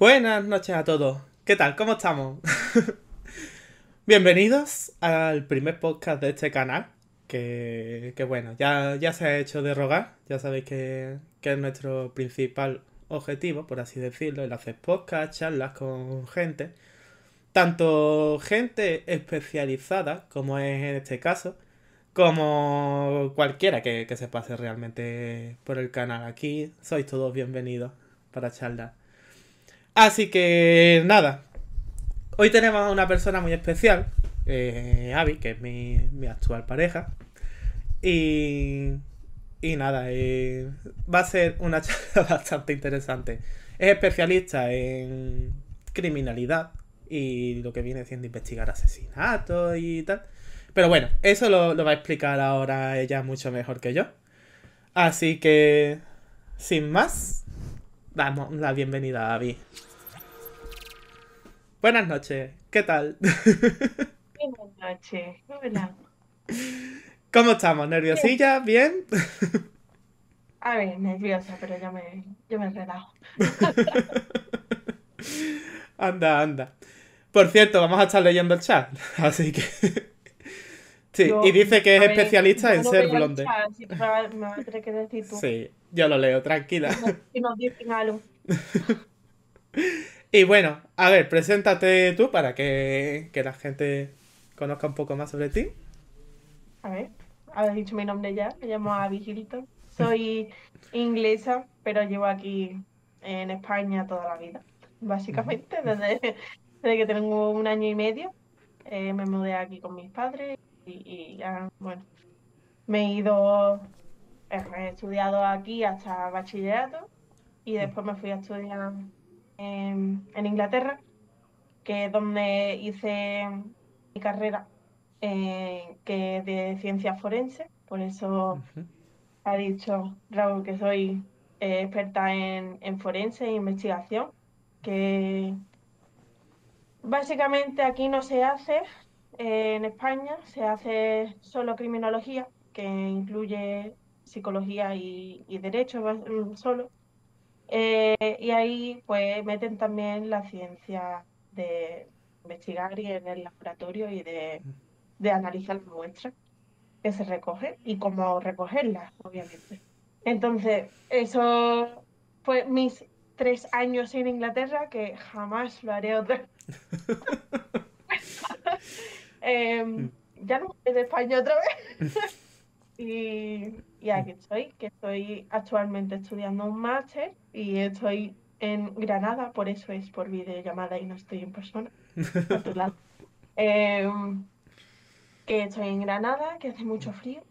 Buenas noches a todos. ¿Qué tal? ¿Cómo estamos? Bienvenidos al primer podcast de este canal. Que, que bueno, ya, ya se ha hecho de rogar. Ya sabéis que, que es nuestro principal objetivo, por así decirlo, el hacer podcast, charlas con gente. Tanto gente especializada, como es en este caso, como cualquiera que, que se pase realmente por el canal. Aquí sois todos bienvenidos para charlar. Así que nada, hoy tenemos a una persona muy especial, eh, Avi, que es mi, mi actual pareja. Y, y nada, eh, va a ser una charla bastante interesante. Es especialista en criminalidad y lo que viene siendo investigar asesinatos y tal. Pero bueno, eso lo, lo va a explicar ahora ella mucho mejor que yo. Así que, sin más, damos la bienvenida a Abby. Buenas noches, ¿qué tal? Buenas noches, hola. ¿Cómo estamos? ¿Nerviosilla? ¿Bien? A ver, nerviosa, pero yo me, yo me relajo. anda, anda. Por cierto, vamos a estar leyendo el chat, así que... Sí, Yo- y dice que es ver, especialista en no ser blonde. chat, me vas a tener que decir tú. Sí, yo lo leo, tranquila. Si nos dicen algo. Y bueno, a ver, preséntate tú para que, que la gente conozca un poco más sobre ti. A ver, habéis dicho mi nombre ya. Me llamo Abby Hilton. Soy inglesa, pero llevo aquí en España toda la vida. Básicamente, desde, desde que tengo un año y medio, eh, me mudé aquí con mis padres y, y ya, bueno, me he ido, he estudiado aquí hasta bachillerato y después me fui a estudiar en, en Inglaterra, que es donde hice mi carrera eh, que es de ciencia forense, por eso ha dicho Raúl que soy eh, experta en, en forense e investigación, que básicamente aquí no se hace, eh, en España se hace solo criminología, que incluye psicología y, y derecho mm, solo. Eh, y ahí pues meten también la ciencia de investigar y en el laboratorio y de, de analizar las muestras que se recogen y cómo recogerlas, obviamente. Entonces, eso fue mis tres años en Inglaterra, que jamás lo haré otra Em, ya no voy de España otra vez. y, y aquí estoy, que estoy actualmente estudiando un máster y estoy en Granada, por eso es por videollamada y no estoy en persona. a tu lado. Em, que estoy en Granada, que hace mucho frío,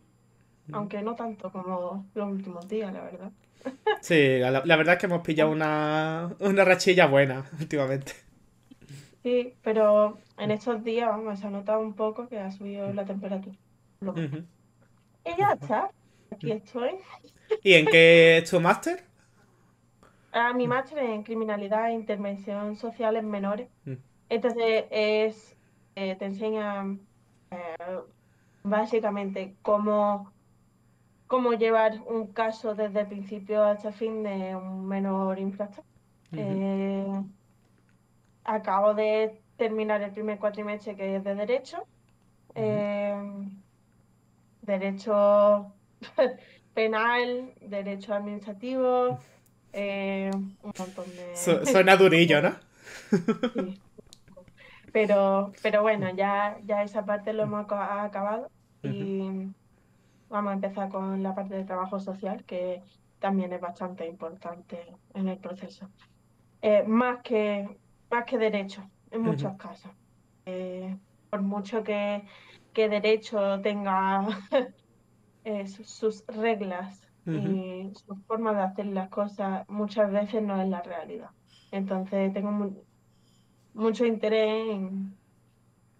aunque no tanto como los últimos días, la verdad. Sí, la, la verdad es que hemos pillado una, una rachilla buena últimamente. Sí, pero en estos días, vamos, se ha notado un poco que ha subido la temperatura. Lo. Y ya está, aquí estoy. ¿Y en qué es tu máster? Ah, mi máster en criminalidad e intervención social en menores. Mm. Entonces es, eh, te enseña eh, básicamente cómo, cómo llevar un caso desde el principio hasta el fin de un menor infractor. Eh, acabo de terminar el primer cuatrimestre que es de Derecho. Derecho penal, Derecho administrativo, eh, un montón de... Su- suena durillo, ¿no? Sí. Pero, pero bueno, ya, ya esa parte lo hemos aca- acabado y vamos a empezar con la parte de trabajo social, que también es bastante importante en el proceso. Eh, más que, más que derecho, en muchos casos. Eh, por mucho que, que derecho tenga eh, sus, sus reglas y su forma de hacer las cosas, muchas veces no es la realidad. Entonces tengo mu- mucho interés en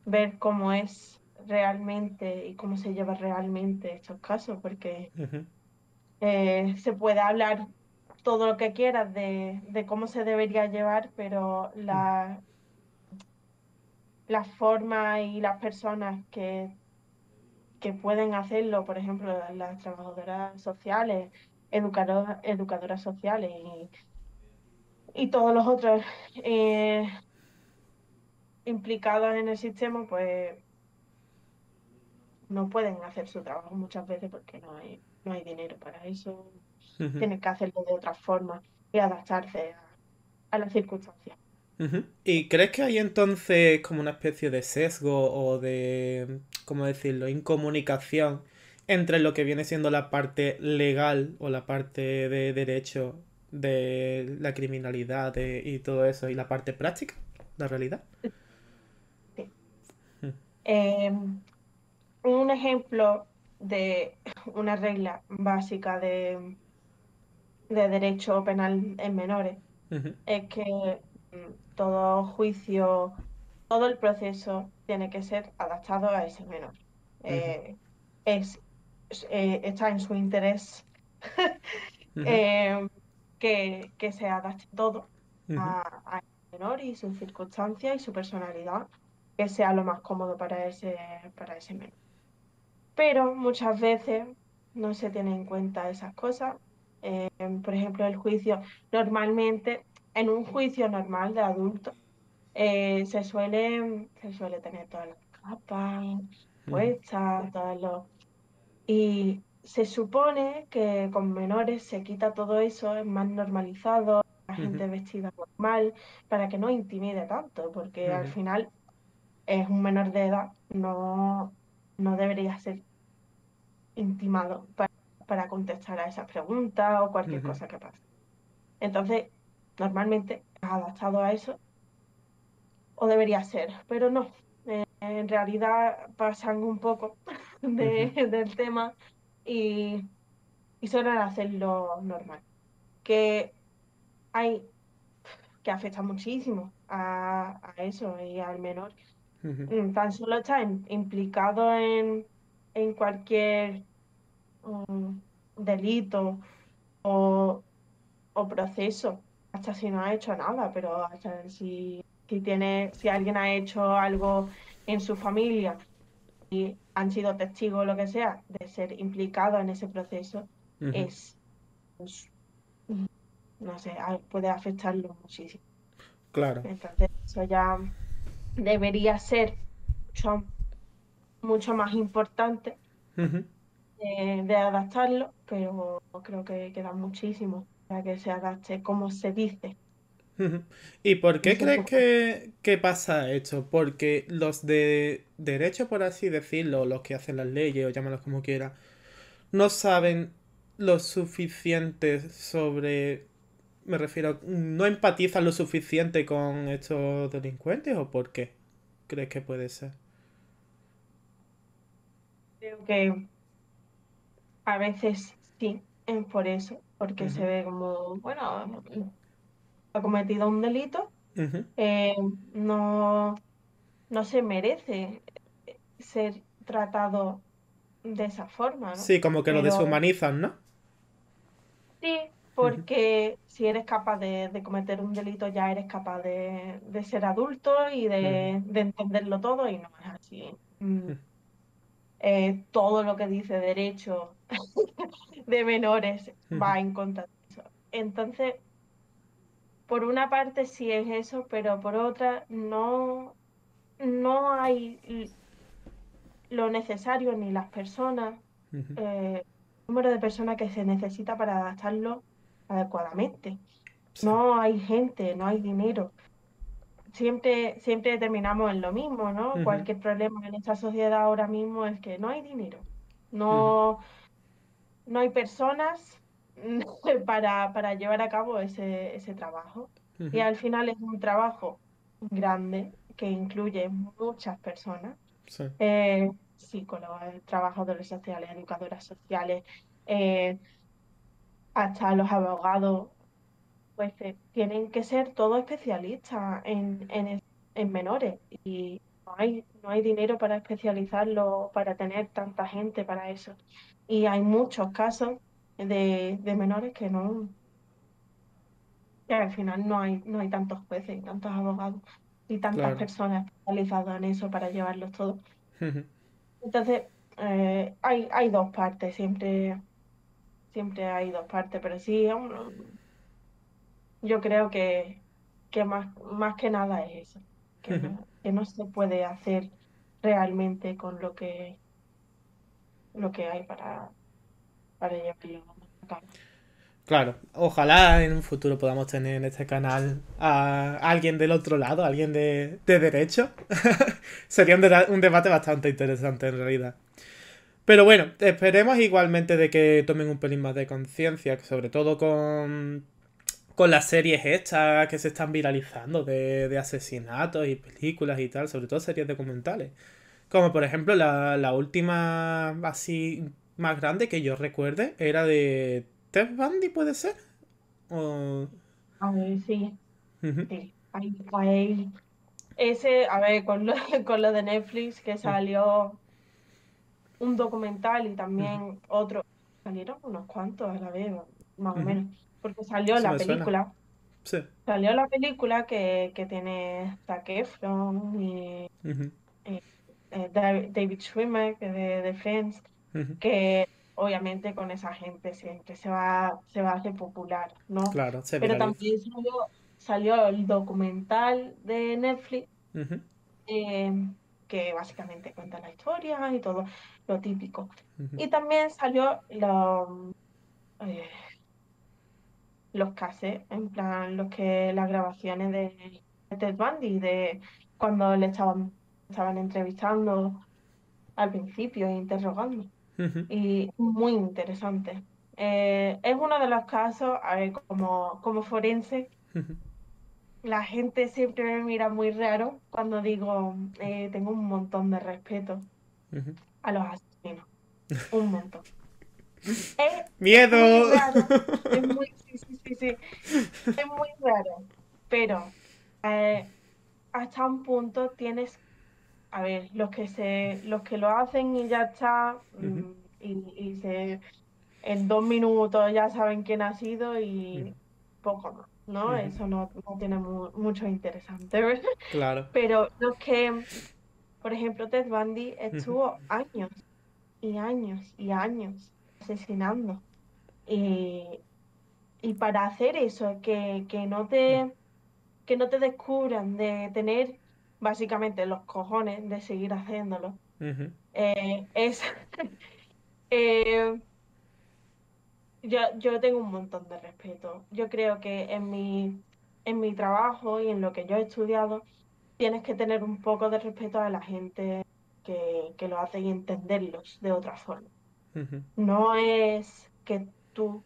ver cómo es realmente y cómo se lleva realmente estos casos, porque eh, se puede hablar todo lo que quieras de, de cómo se debería llevar, pero la, la forma y las personas que, que pueden hacerlo, por ejemplo, las trabajadoras sociales, educadoras, educadoras sociales y y todos los otros eh, implicados en el sistema, pues no pueden hacer su trabajo muchas veces porque no hay, no hay dinero para eso. Tienen que hacerlo de otra forma y adaptarse a, a las circunstancias. ¿Y crees que hay entonces como una especie de sesgo o de, ¿cómo decirlo?, incomunicación entre lo que viene siendo la parte legal o la parte de derecho de la criminalidad de- y todo eso y la parte práctica, la realidad? Sí. Eh, un ejemplo de una regla básica de, de derecho penal en menores es que todo juicio, todo el proceso tiene que ser adaptado a ese menor. Eh, es, eh, está en su interés eh, que, que se adapte todo a, a ese menor y sus circunstancias y su personalidad, que sea lo más cómodo para ese, para ese menor. Pero muchas veces no se tienen en cuenta esas cosas. Por ejemplo, el juicio, normalmente, en un juicio normal de adulto, eh, se suele, se suele tener todas las capas ujú, puestas, todos los... Y se supone que con menores se quita todo eso, es más normalizado, la gente vestida normal, para que no intimide tanto, porque al final es un menor de edad, no, no debería ser intimado para, para contestar a esas preguntas o cualquier cosa que pase. Entonces, normalmente adaptado a eso, o debería ser, pero no. Eh, en realidad pasan un poco del tema y, y suelen hacerlo normal. Que hay que afecta muchísimo a, a eso y al menor. Mm, Tan solo está implicado en, en cualquier um, delito o, o proceso, hasta si no ha hecho nada, pero hasta si, si tiene, si alguien ha hecho algo en su familia y han sido testigos o lo que sea de ser implicado en ese proceso, es, pues, no sé, puede afectarlo muchísimo. Claro. Entonces, eso ya debería ser mucho, mucho más importante de, de adaptarlo, pero creo que queda muchísimo para que se adapte como se dice. ¿Y por qué crees que, que pasa esto? Porque los de derecho, por así decirlo, los que hacen las leyes o llámalos como quieras, no saben lo suficiente sobre... Me refiero, no empatizan lo suficiente con estos delincuentes o por qué crees que puede ser? Creo que a veces sí, es por eso, porque se ve como, bueno, ha cometido un delito, eh, no, no se merece ser tratado de esa forma, ¿no? Sí, como que lo deshumanizan, ¿no? sí, porque si eres capaz de, de cometer un delito, ya eres capaz de, de ser adulto y de, de entenderlo todo, y no es así. Mm, eh, todo lo que dice derecho de menores va en contra de eso. Entonces, por una parte sí es eso, pero por otra no, no hay lo necesario ni las personas, eh, el número de personas que se necesita para adaptarlo adecuadamente. Sí. No hay gente, no hay dinero. Siempre, siempre terminamos en lo mismo, ¿no? Cualquier problema en esta sociedad ahora mismo es que no hay dinero. No, no hay personas para, para llevar a cabo ese, ese trabajo. Y al final es un trabajo grande que incluye muchas personas, Sí. eh, psicólogos, trabajadores sociales, educadoras sociales, eh, hasta los abogados, pues eh, tienen que ser todos especialistas en, en, en menores y no hay, no hay dinero para especializarlo, para tener tanta gente para eso. Y hay muchos casos de, de menores que no, que al final no hay, no hay tantos jueces y tantos abogados y tantas Claro. personas especializadas en eso para llevarlos todos. Entonces, eh, hay, hay dos partes, siempre, siempre hay dos partes, pero sí, yo creo que, que más, más que nada es eso, que Ujú. no, que no se puede hacer realmente con lo que, lo que hay para, para llevarlo a cabo. Claro, ojalá en un futuro podamos tener en este canal a alguien del otro lado, alguien de, de derecho. Sería un debate bastante interesante en realidad. Pero bueno, esperemos igualmente de que tomen un pelín más de conciencia, sobre todo con, con las series estas que se están viralizando de, de asesinatos y películas y tal, sobre todo series documentales. Como por ejemplo la, la última así más grande que yo recuerde era de Ted Bundy, ¿puede ser? O... A ver, sí, Ujú, sí, ahí, ahí. Ese, a ver, con lo, con lo de Netflix que salió un documental y también otro, salieron unos cuantos a la vez, más o menos, porque salió la película, Sí. salió la película que, que tiene Zac Efron y Ujú, eh, David Schwimmer de, de Friends, ujú. que obviamente con esa gente siempre se va, se va a hacer popular, ¿no? Claro, se Pero también salió, salió el documental de Netflix eh, que básicamente cuenta la historia y todo lo típico. Y también salió lo- eh, los cassettes, en plan, los que, las grabaciones de Ted Bundy, de cuando le estaban, estaban entrevistando al principio e interrogando. ujú, Y muy interesante. Eh, es uno de los casos, a ver, como, como forense, la gente siempre me mira muy raro cuando digo, eh, tengo un montón de respeto a los asesinos, un montón. Es muy ¡Miedo! raro, es muy, sí, sí, sí, sí, es muy raro, pero eh, hasta un punto tienes, a ver, los que se, los que lo hacen y ya está, mm, y, y se, en dos minutos ya saben quién ha sido y poco más, ¿no? Eso no, no tiene mu- mucho interesante. Claro. Pero los que, por ejemplo, Ted Bundy estuvo años y años y años asesinando. Y, y para hacer eso, que, que no te, que no te descubran de tener básicamente los cojones de seguir haciéndolo, eh, es... eh, yo, yo tengo un montón de respeto. Yo creo que en mi, en mi trabajo y en lo que yo he estudiado, tienes que tener un poco de respeto a la gente que, que lo hace y entenderlos de otra forma. No es que tú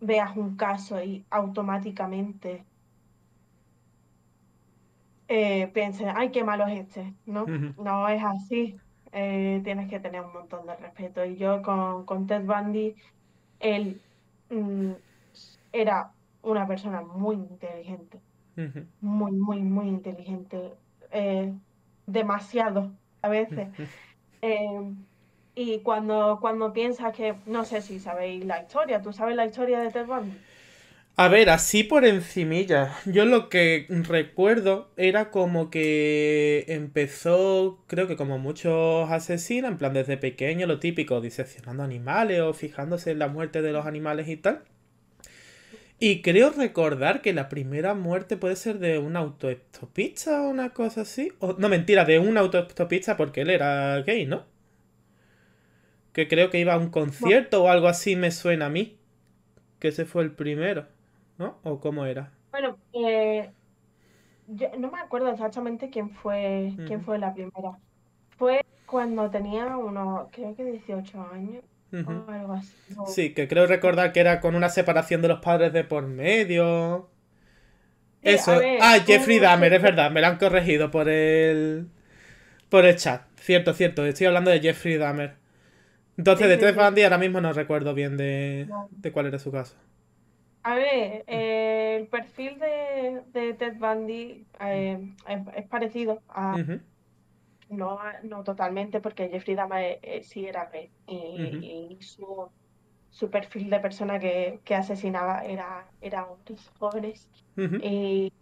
veas un caso y automáticamente eh, pienses, ay, qué malo es este, ¿no? No es así. Eh, tienes que tener un montón de respeto. Y yo con, con Ted Bundy, él mm, era una persona muy inteligente, muy, muy, muy inteligente, eh, demasiado a veces. Eh, y cuando, cuando piensas que, no sé si sabéis la historia, ¿tú sabes la historia de Ted Bundy? A ver, así por encimilla. Yo lo que recuerdo era como que empezó, creo que como muchos asesinos, en plan desde pequeño, lo típico, diseccionando animales o fijándose en la muerte de los animales y tal. Y creo recordar que la primera muerte puede ser de un autoestopista o una cosa así. O, no, mentira, de un autoestopista porque él era gay, ¿no? Que creo que iba a un concierto o algo así me suena a mí. Que ese fue el primero, ¿no? ¿O cómo era? bueno, eh, yo no me acuerdo exactamente quién fue, quién fue la primera. Fue cuando tenía unos, creo que 18 años o algo así. o- Sí, que creo recordar que era con una separación de los padres de por medio. Sí, Eso. ver, Ah, Jeffrey Dahmer, es verdad, me lo han corregido por el. por el chat. Cierto, cierto, estoy hablando de Jeffrey Dahmer. Entonces, sí, de sí, Ted. Bundy ahora mismo no recuerdo bien de, no. de cuál era su caso. A ver, eh, el perfil de, de Ted Bundy eh, es, es parecido a, no, no totalmente, porque Jeffrey Dahmer eh, sí era gay y, y su, su perfil de persona que, que asesinaba era, era hombres jóvenes. Y,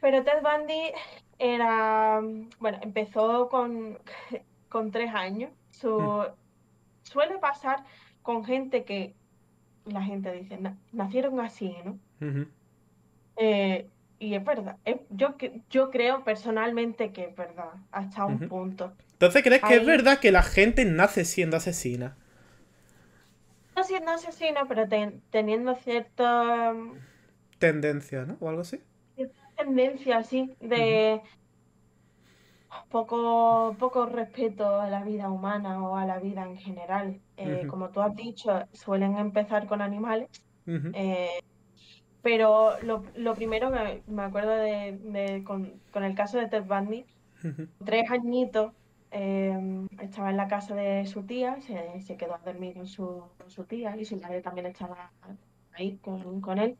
pero Ted Bundy era, bueno, empezó con, con tres años. Su, suele pasar con gente que la gente dice, "Na- nacieron así, ¿no? Eh, y es verdad, yo, yo creo personalmente que es verdad, hasta un punto. Entonces, ¿crees que es verdad que la gente nace siendo asesina? No siendo asesino, pero ten- teniendo cierta Tendencia, ¿no? O algo así. tendencia así de poco, poco respeto a la vida humana o a la vida en general. Eh, como tú has dicho, suelen empezar con animales. Eh, pero lo, lo primero que me acuerdo de, de- con, con el caso de Ted Bundy, tres añitos, eh, estaba en la casa de su tía, se, se quedó a dormir con su, con su tía y su madre también estaba ahí con, con él.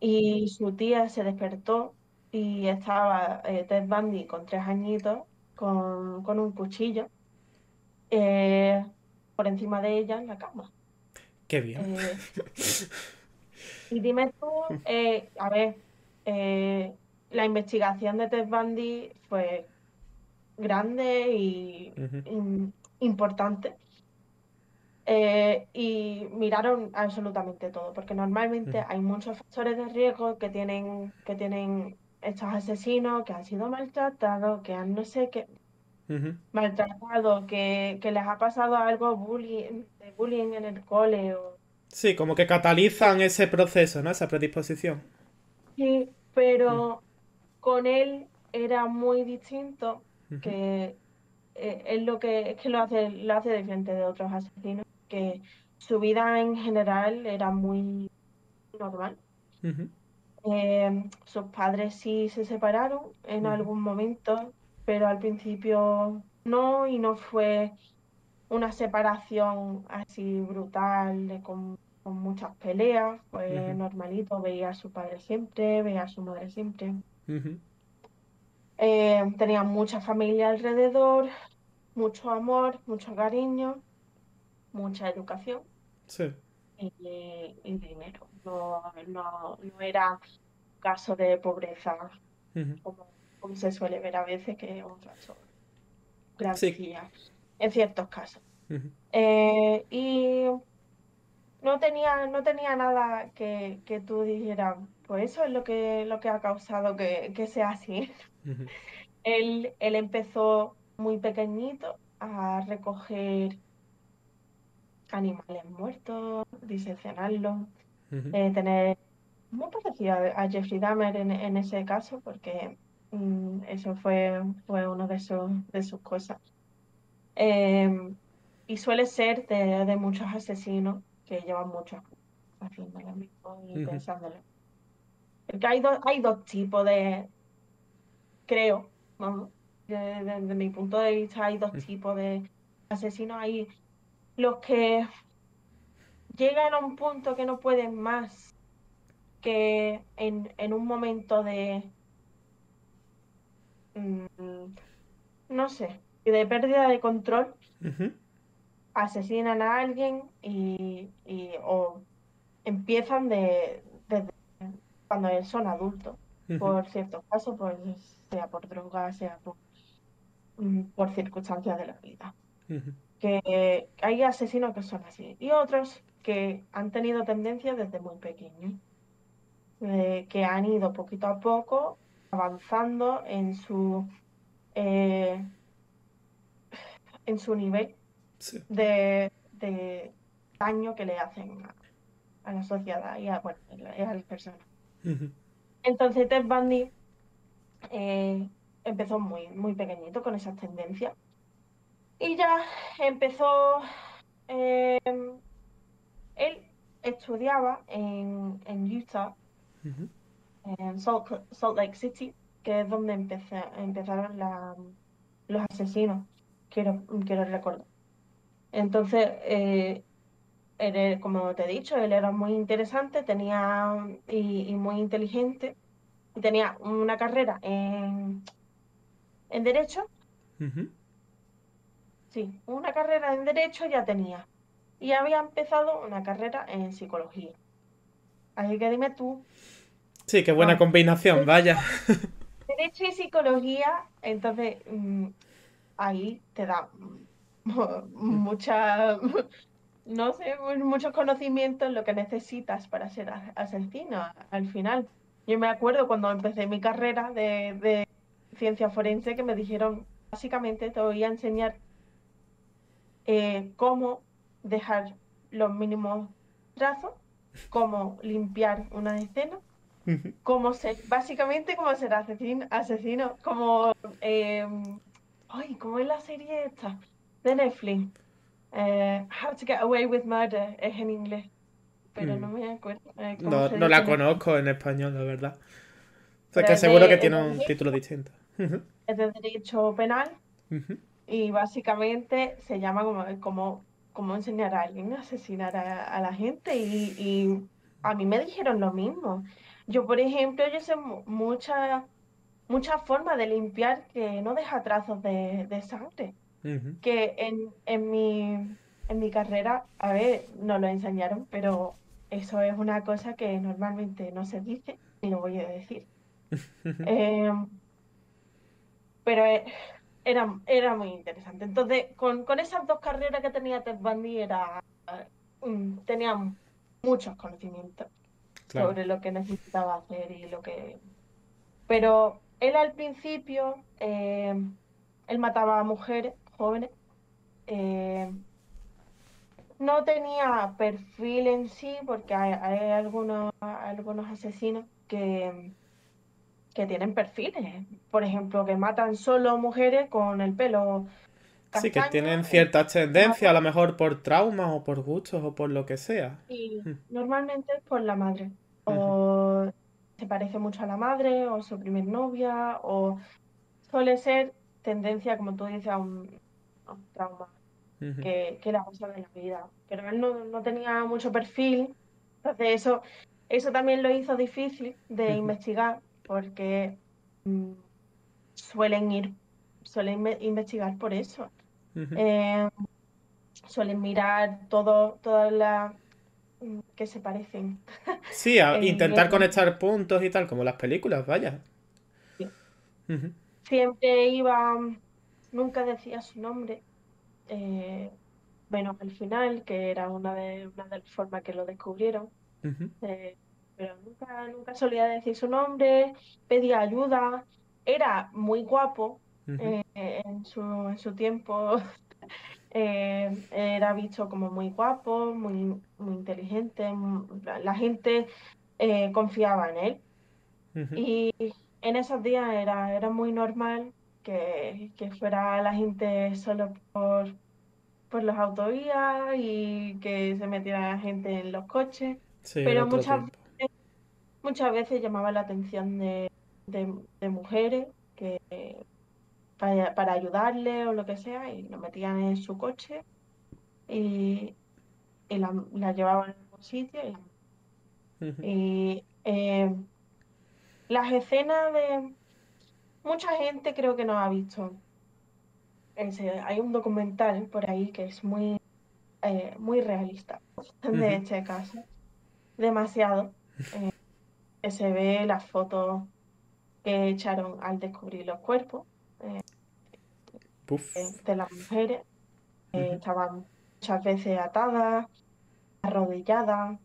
Y su tía se despertó y estaba eh, Ted Bundy con tres añitos con, con un cuchillo eh, por encima de ella en la cama. Qué bien. Eh, y dime tú, eh, a ver, la investigación de Ted Bundy fue grande y importante. Eh, y miraron absolutamente todo, porque normalmente hay muchos factores de riesgo que tienen, que tienen estos asesinos, que han sido maltratados, que han no sé qué, Ujú. maltratados, que, que les ha pasado algo bullying, de bullying en el cole o Sí, como que catalizan ese proceso, ¿no? Esa predisposición. Sí, pero con él era muy distinto, que eh, es lo que es que lo hace, lo hace diferente de otros asesinos, que su vida en general era muy normal. Eh, sus padres sí se separaron en algún momento, pero al principio no, y no fue una separación así brutal, con, con muchas peleas, fue normalito, veía a su padre siempre, veía a su madre siempre. Eh, tenía mucha familia alrededor, mucho amor, mucho cariño, mucha educación Sí. y, y dinero. No, no, no era caso de pobreza como, como se suele ver a veces, que es un caso gran Sí. sequía en ciertos casos. Eh, y no tenía, no tenía nada que, que tú dijeras, pues eso es lo que, lo que ha causado que, que sea así. Él, él empezó muy pequeñito a recoger animales muertos, diseccionarlos, Eh, tener muy parecido a, a Jeffrey Dahmer en, en ese caso, porque mm, eso fue, fue una de sus, de sus cosas. Eh, y suele ser de, de muchos asesinos que llevan muchos años haciendo lo mismo y Ujú. pensándolo. Porque hay, dos hay dos tipos de, creo, vamos, de- desde mi punto de vista hay dos tipos de asesinos. Hay los que llegan a un punto que no pueden más, que en, en un momento de, mm, no sé, de pérdida de control, asesinan a alguien y, y- o empiezan de, desde cuando son adultos, por ciertos casos, pues sea por droga, sea por, mm, por circunstancias de la vida. Ujú. Que hay asesinos que son así y otros que han tenido tendencia desde muy pequeños, eh, que han ido poquito a poco avanzando en su eh, en su nivel Sí. de, de daño que le hacen a, a la sociedad y a, bueno, y a las personas. Ujú. Entonces Ted Bundy eh, empezó muy, muy pequeñito con esas tendencias. Y ya empezó, eh, él estudiaba en, en Utah, en Salt, Salt Lake City, que es donde empecé- empezaron la- los asesinos, quiero, quiero recordar. Entonces, eh, él, como te he dicho, él era muy interesante, tenía y, y muy inteligente, tenía una carrera en, en Derecho, sí, una carrera en Derecho ya tenía, y había empezado una carrera en Psicología. Así que dime tú, Sí, qué buena Ah. combinación, vaya. Derecho y Psicología, entonces mm, ahí te da mucha, no sé, muchos conocimientos lo que necesitas para ser asesino al final. Yo me acuerdo cuando empecé mi carrera de, de ciencia forense que me dijeron, básicamente te voy a enseñar eh, cómo dejar los mínimos trazos, cómo limpiar una escena, cómo ser, básicamente cómo ser asesino, asesino como, eh, ay, ¿cómo es la serie esta? De Netflix. Eh, How to Get Away with Murder es en inglés, pero no mm. me acuerdo. Eh, no, no la conozco en español, la verdad. O sea, que seguro que tiene un título distinto. Es de derecho penal y básicamente se llama como, como, como enseñar a alguien a asesinar a, la gente y, a mí me dijeron lo mismo. Yo, por ejemplo, yo sé muchas muchas formas de limpiar que no deja trazos de, de sangre que en, en, mi, en mi carrera, a ver, no lo enseñaron, pero eso es una cosa que normalmente no se dice y lo voy a decir. Em, pero eh, era, era muy interesante. Entonces, con, con esas dos carreras que tenía Ted Bundy, era, mm, tenía muchos conocimientos sobre lo que necesitaba hacer y lo que... Pero él al principio, em, él mataba a mujeres jóvenes. Eh, no tenía perfil en sí, porque hay, algunos, algunos asesinos que, que tienen perfiles. Por ejemplo, que matan solo mujeres con el pelo. sí, que tienen cierta tendencia, a lo mejor por traumas o por gustos o por lo que sea. Y hmm. normalmente es por la madre. O se parece mucho a la madre, o su primer novia, o suele ser tendencia, como tú dices, a un, trauma que, que, le ha pasado en la vida. Pero él no, tenía mucho perfil, entonces eso, eso también lo hizo difícil de investigar, porque mm, suelen ir, suelen investigar por eso. Eh, suelen mirar todo, todas las mm, que se parecen. Sí, a intentar conectar puntos y tal, como las películas, vaya. Siempre iba nunca decía su nombre, eh, menos al final, que era una de, una de las formas que lo descubrieron. Eh, pero nunca, nunca solía decir su nombre, pedía ayuda, era muy guapo eh, en, su, en su tiempo. era visto como muy guapo, muy, muy inteligente, la, gente confiaba en él. Y en esos días era, era muy normal que, fuera la gente solo por, por las autovías y que se metiera gente en los coches. pero muchas veces, muchas veces llamaba la atención de, mujeres que para, para, ayudarle o lo que sea y lo metían en su coche y, la, llevaban a algún sitio y, eh, las escenas de mucha gente creo que no ha visto. hay un documental por ahí que es muy, eh, muy realista de este caso. Demasiado. Eh, se ve las fotos que echaron al descubrir los cuerpos eh, de las mujeres. Estaban muchas veces atadas, arrodilladas.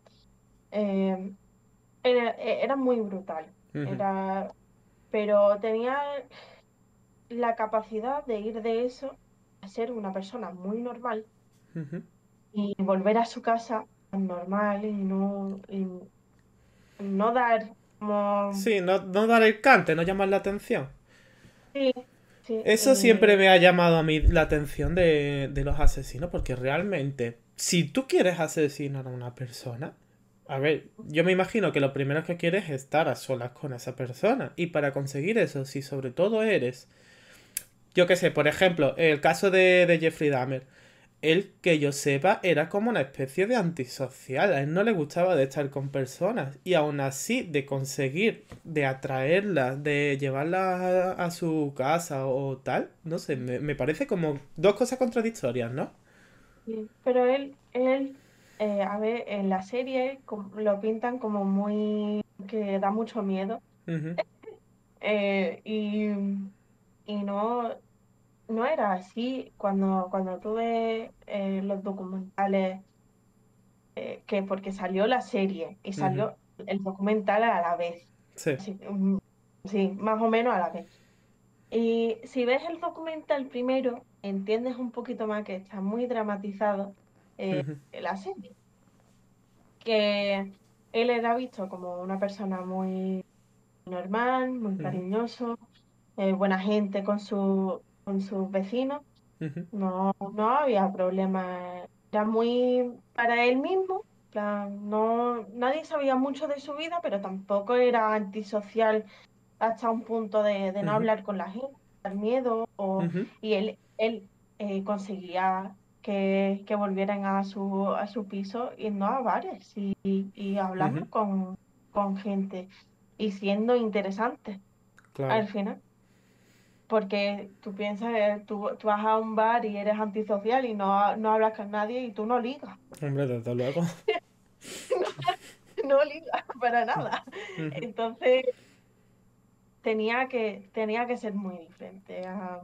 Era, era, muy brutal. Era pero tenía la capacidad de ir de eso a ser una persona muy normal y volver a su casa normal y no, no dar como... Sí, no, dar el cante, no llamar la atención. Sí, Eso siempre me ha llamado a mí la atención de, de los asesinos, porque realmente, si tú quieres asesinar a una persona, a ver, yo me imagino que lo primero que quieres es estar a solas con esa persona. Y para conseguir eso, si sobre todo eres. Yo qué sé, por ejemplo, el caso de, Jeffrey Dahmer. Él, que yo sepa, era como una especie de antisocial. A él no le gustaba de estar con personas. Y aún así, de conseguir, de atraerlas, de llevarlas a, su casa o tal, no sé, me, me parece como dos cosas contradictorias, ¿no? Sí, pero él, él eh, a ver, en la serie lo pintan como muy... que da mucho miedo. Eh, y, no, no era así. Cuando, cuando tuve eh, los documentales que porque salió la serie y salió el documental a la vez. Sí. Mm, sí, más o menos a la vez. Y si ves el documental primero, entiendes un poquito más que está muy dramatizado eh, la serie. Que él era visto como una persona muy normal, muy cariñoso, eh, buena gente con, su, con sus vecinos. No, no había problema. Era muy para él mismo. no, nadie sabía mucho de su vida, pero tampoco era antisocial hasta un punto de, no hablar con la gente, dar miedo. O, Y él, él eh, conseguía que, volvieran a su, a su piso y no a bares y, y hablando con, con gente y siendo interesante al final. Porque tú piensas, eh, tú, tú, vas a un bar y eres antisocial y no, no hablas con nadie y tú no ligas. Hombre, desde luego. no, ligas para nada. Entonces, tenía que, tenía que ser muy diferente.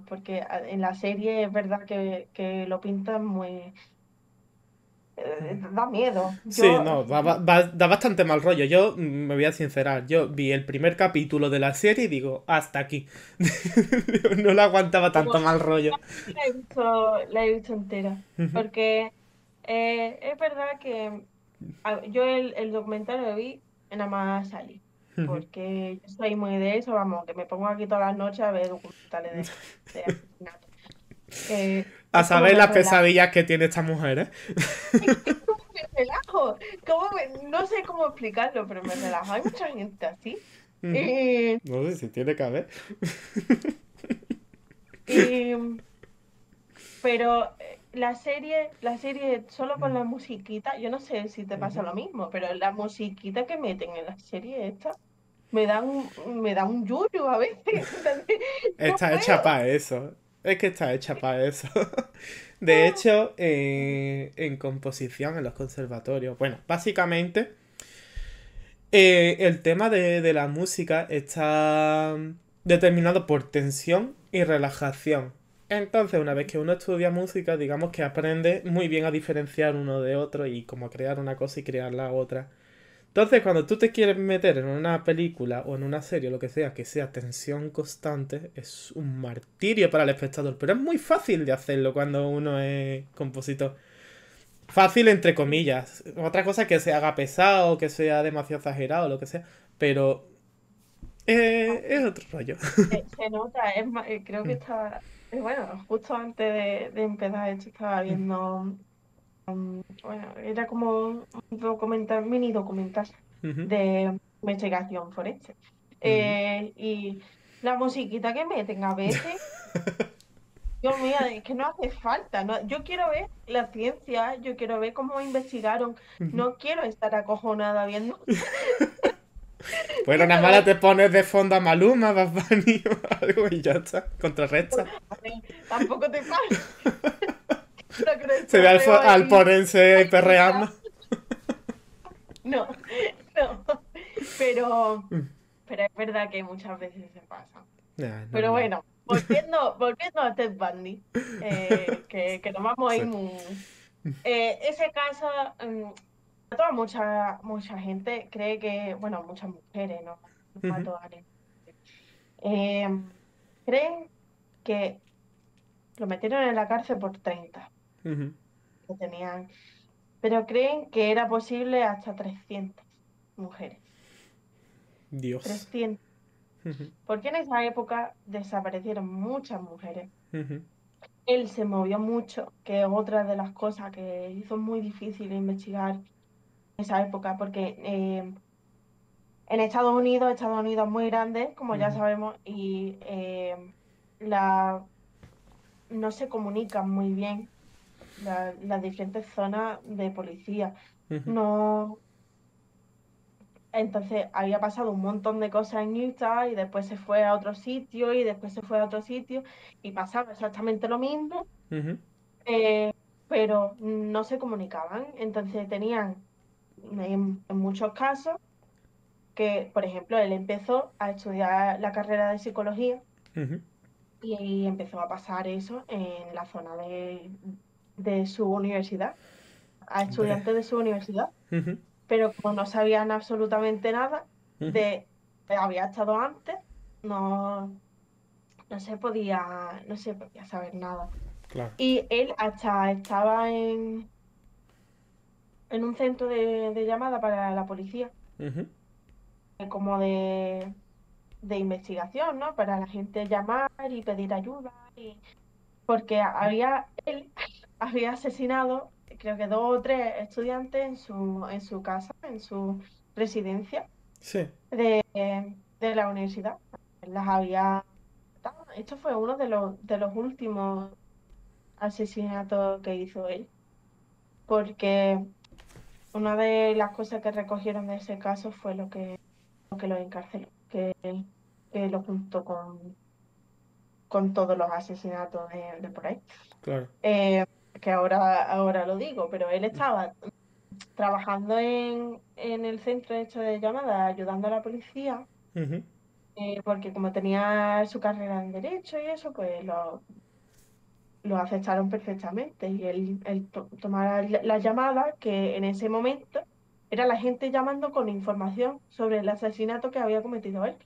porque en la serie es verdad que, que lo pintan muy, da miedo. Sí, no, da, bastante mal rollo. Yo mm, me voy a sincerar, yo vi el primer capítulo de la serie y digo, hasta aquí. no le aguantaba tanto mal rollo. La he visto, entera. Porque eh, es verdad que yo el, documental lo vi en más salí. Porque yo soy muy de eso, vamos, que me pongo aquí todas las noches a ver documentales de, de asesinato. Eh, a saber las pesadillas que tiene esta mujer, ¿eh? me relajo. No sé cómo explicarlo, pero me relajo. Hay mucha gente así. No sé si tiene que haber. pero eh, la serie, la serie solo con la musiquita, yo no sé si te pasa lo mismo, pero la musiquita que meten en la serie esta me da un, me da un yuyu a veces. Está hecha para eso. Es que está hecha para eso. De hecho, eh, en composición, en los conservatorios, bueno, básicamente eh, el tema de, la música está determinado por tensión y relajación. Entonces, una vez que uno estudia música, digamos que aprende muy bien a diferenciar uno de otro y cómo crear una cosa y crear la otra. Entonces, cuando tú te quieres meter en una película o en una serie o lo que sea, que sea tensión constante, es un martirio para el espectador. Pero es muy fácil de hacerlo cuando uno es compositor. Fácil entre comillas. Otra cosa es que se haga pesado, que sea demasiado exagerado, lo que sea. Pero eh, es otro rollo. Se, nota, es eh, creo que mm. está... Eh, bueno, justo antes de, de empezar esto estaba viendo bueno, era como un documental, mini documental de investigación forense. Eh, y la musiquita que meten a veces, Dios mío, es que no hace falta. ¿no? Yo quiero ver la ciencia, yo quiero ver cómo investigaron. No quiero estar acojonada viendo. Bueno, nada más te pones de fondo a Maluma, Bad o algo y ya está, contrarresta. Tampoco te pasa. Se ve al, al porense perreando. No, no. Pero, pero es verdad que muchas veces se pasa. pero bueno, volviendo, volviendo a Ted Bundy, eh, que, que, nos vamos a ir muy... Eh, ese caso, um, toda mucha, mucha gente cree que, bueno, muchas mujeres, no, no eh, creen que lo metieron en la cárcel por 30 que tenían, pero creen que era posible hasta 300 mujeres. Dios. 300. Porque en esa época desaparecieron muchas mujeres. Él se movió mucho, que es otra de las cosas que hizo muy difícil investigar en esa época, porque eh, en Estados Unidos, Estados Unidos es muy grande, como ya sabemos, y eh, la, no se comunican muy bien las diferentes zonas de policía. No. Entonces había pasado un montón de cosas en Utah y después se fue a otro sitio y después se fue a otro sitio y pasaba exactamente lo mismo, eh, pero no se comunicaban. Entonces tenían en, muchos casos que, por ejemplo, él empezó a estudiar la carrera de psicología y empezó a pasar eso en la zona de, de su universidad. a estudiantes de su universidad, pero como no sabían absolutamente nada de, de había estado antes, no, no se podía, no se podía saber nada. Claro. Y él hasta estaba en, en un centro de, de llamada para la policía, eh, como de, de investigación, ¿no? Para la gente llamar y pedir ayuda. Y, porque había, él había asesinado, creo que dos o tres estudiantes en su, en su casa, en su residencia Sí. de, de la universidad. Las había. Esto fue uno de los, de los últimos asesinatos que hizo él. Porque una de las cosas que recogieron de ese caso fue lo que, lo que lo encarceló, que, que lo juntó con, con todos los asesinatos de, de por ahí. Claro. Eh, que ahora, ahora lo digo, pero él estaba trabajando en, en el centro este de llamada, ayudando a la policía, eh, porque como tenía su carrera en Derecho y eso, pues lo, lo aceptaron perfectamente. Y él, él to- la llamada, que en ese momento era la gente llamando con información sobre el asesinato que había cometido él.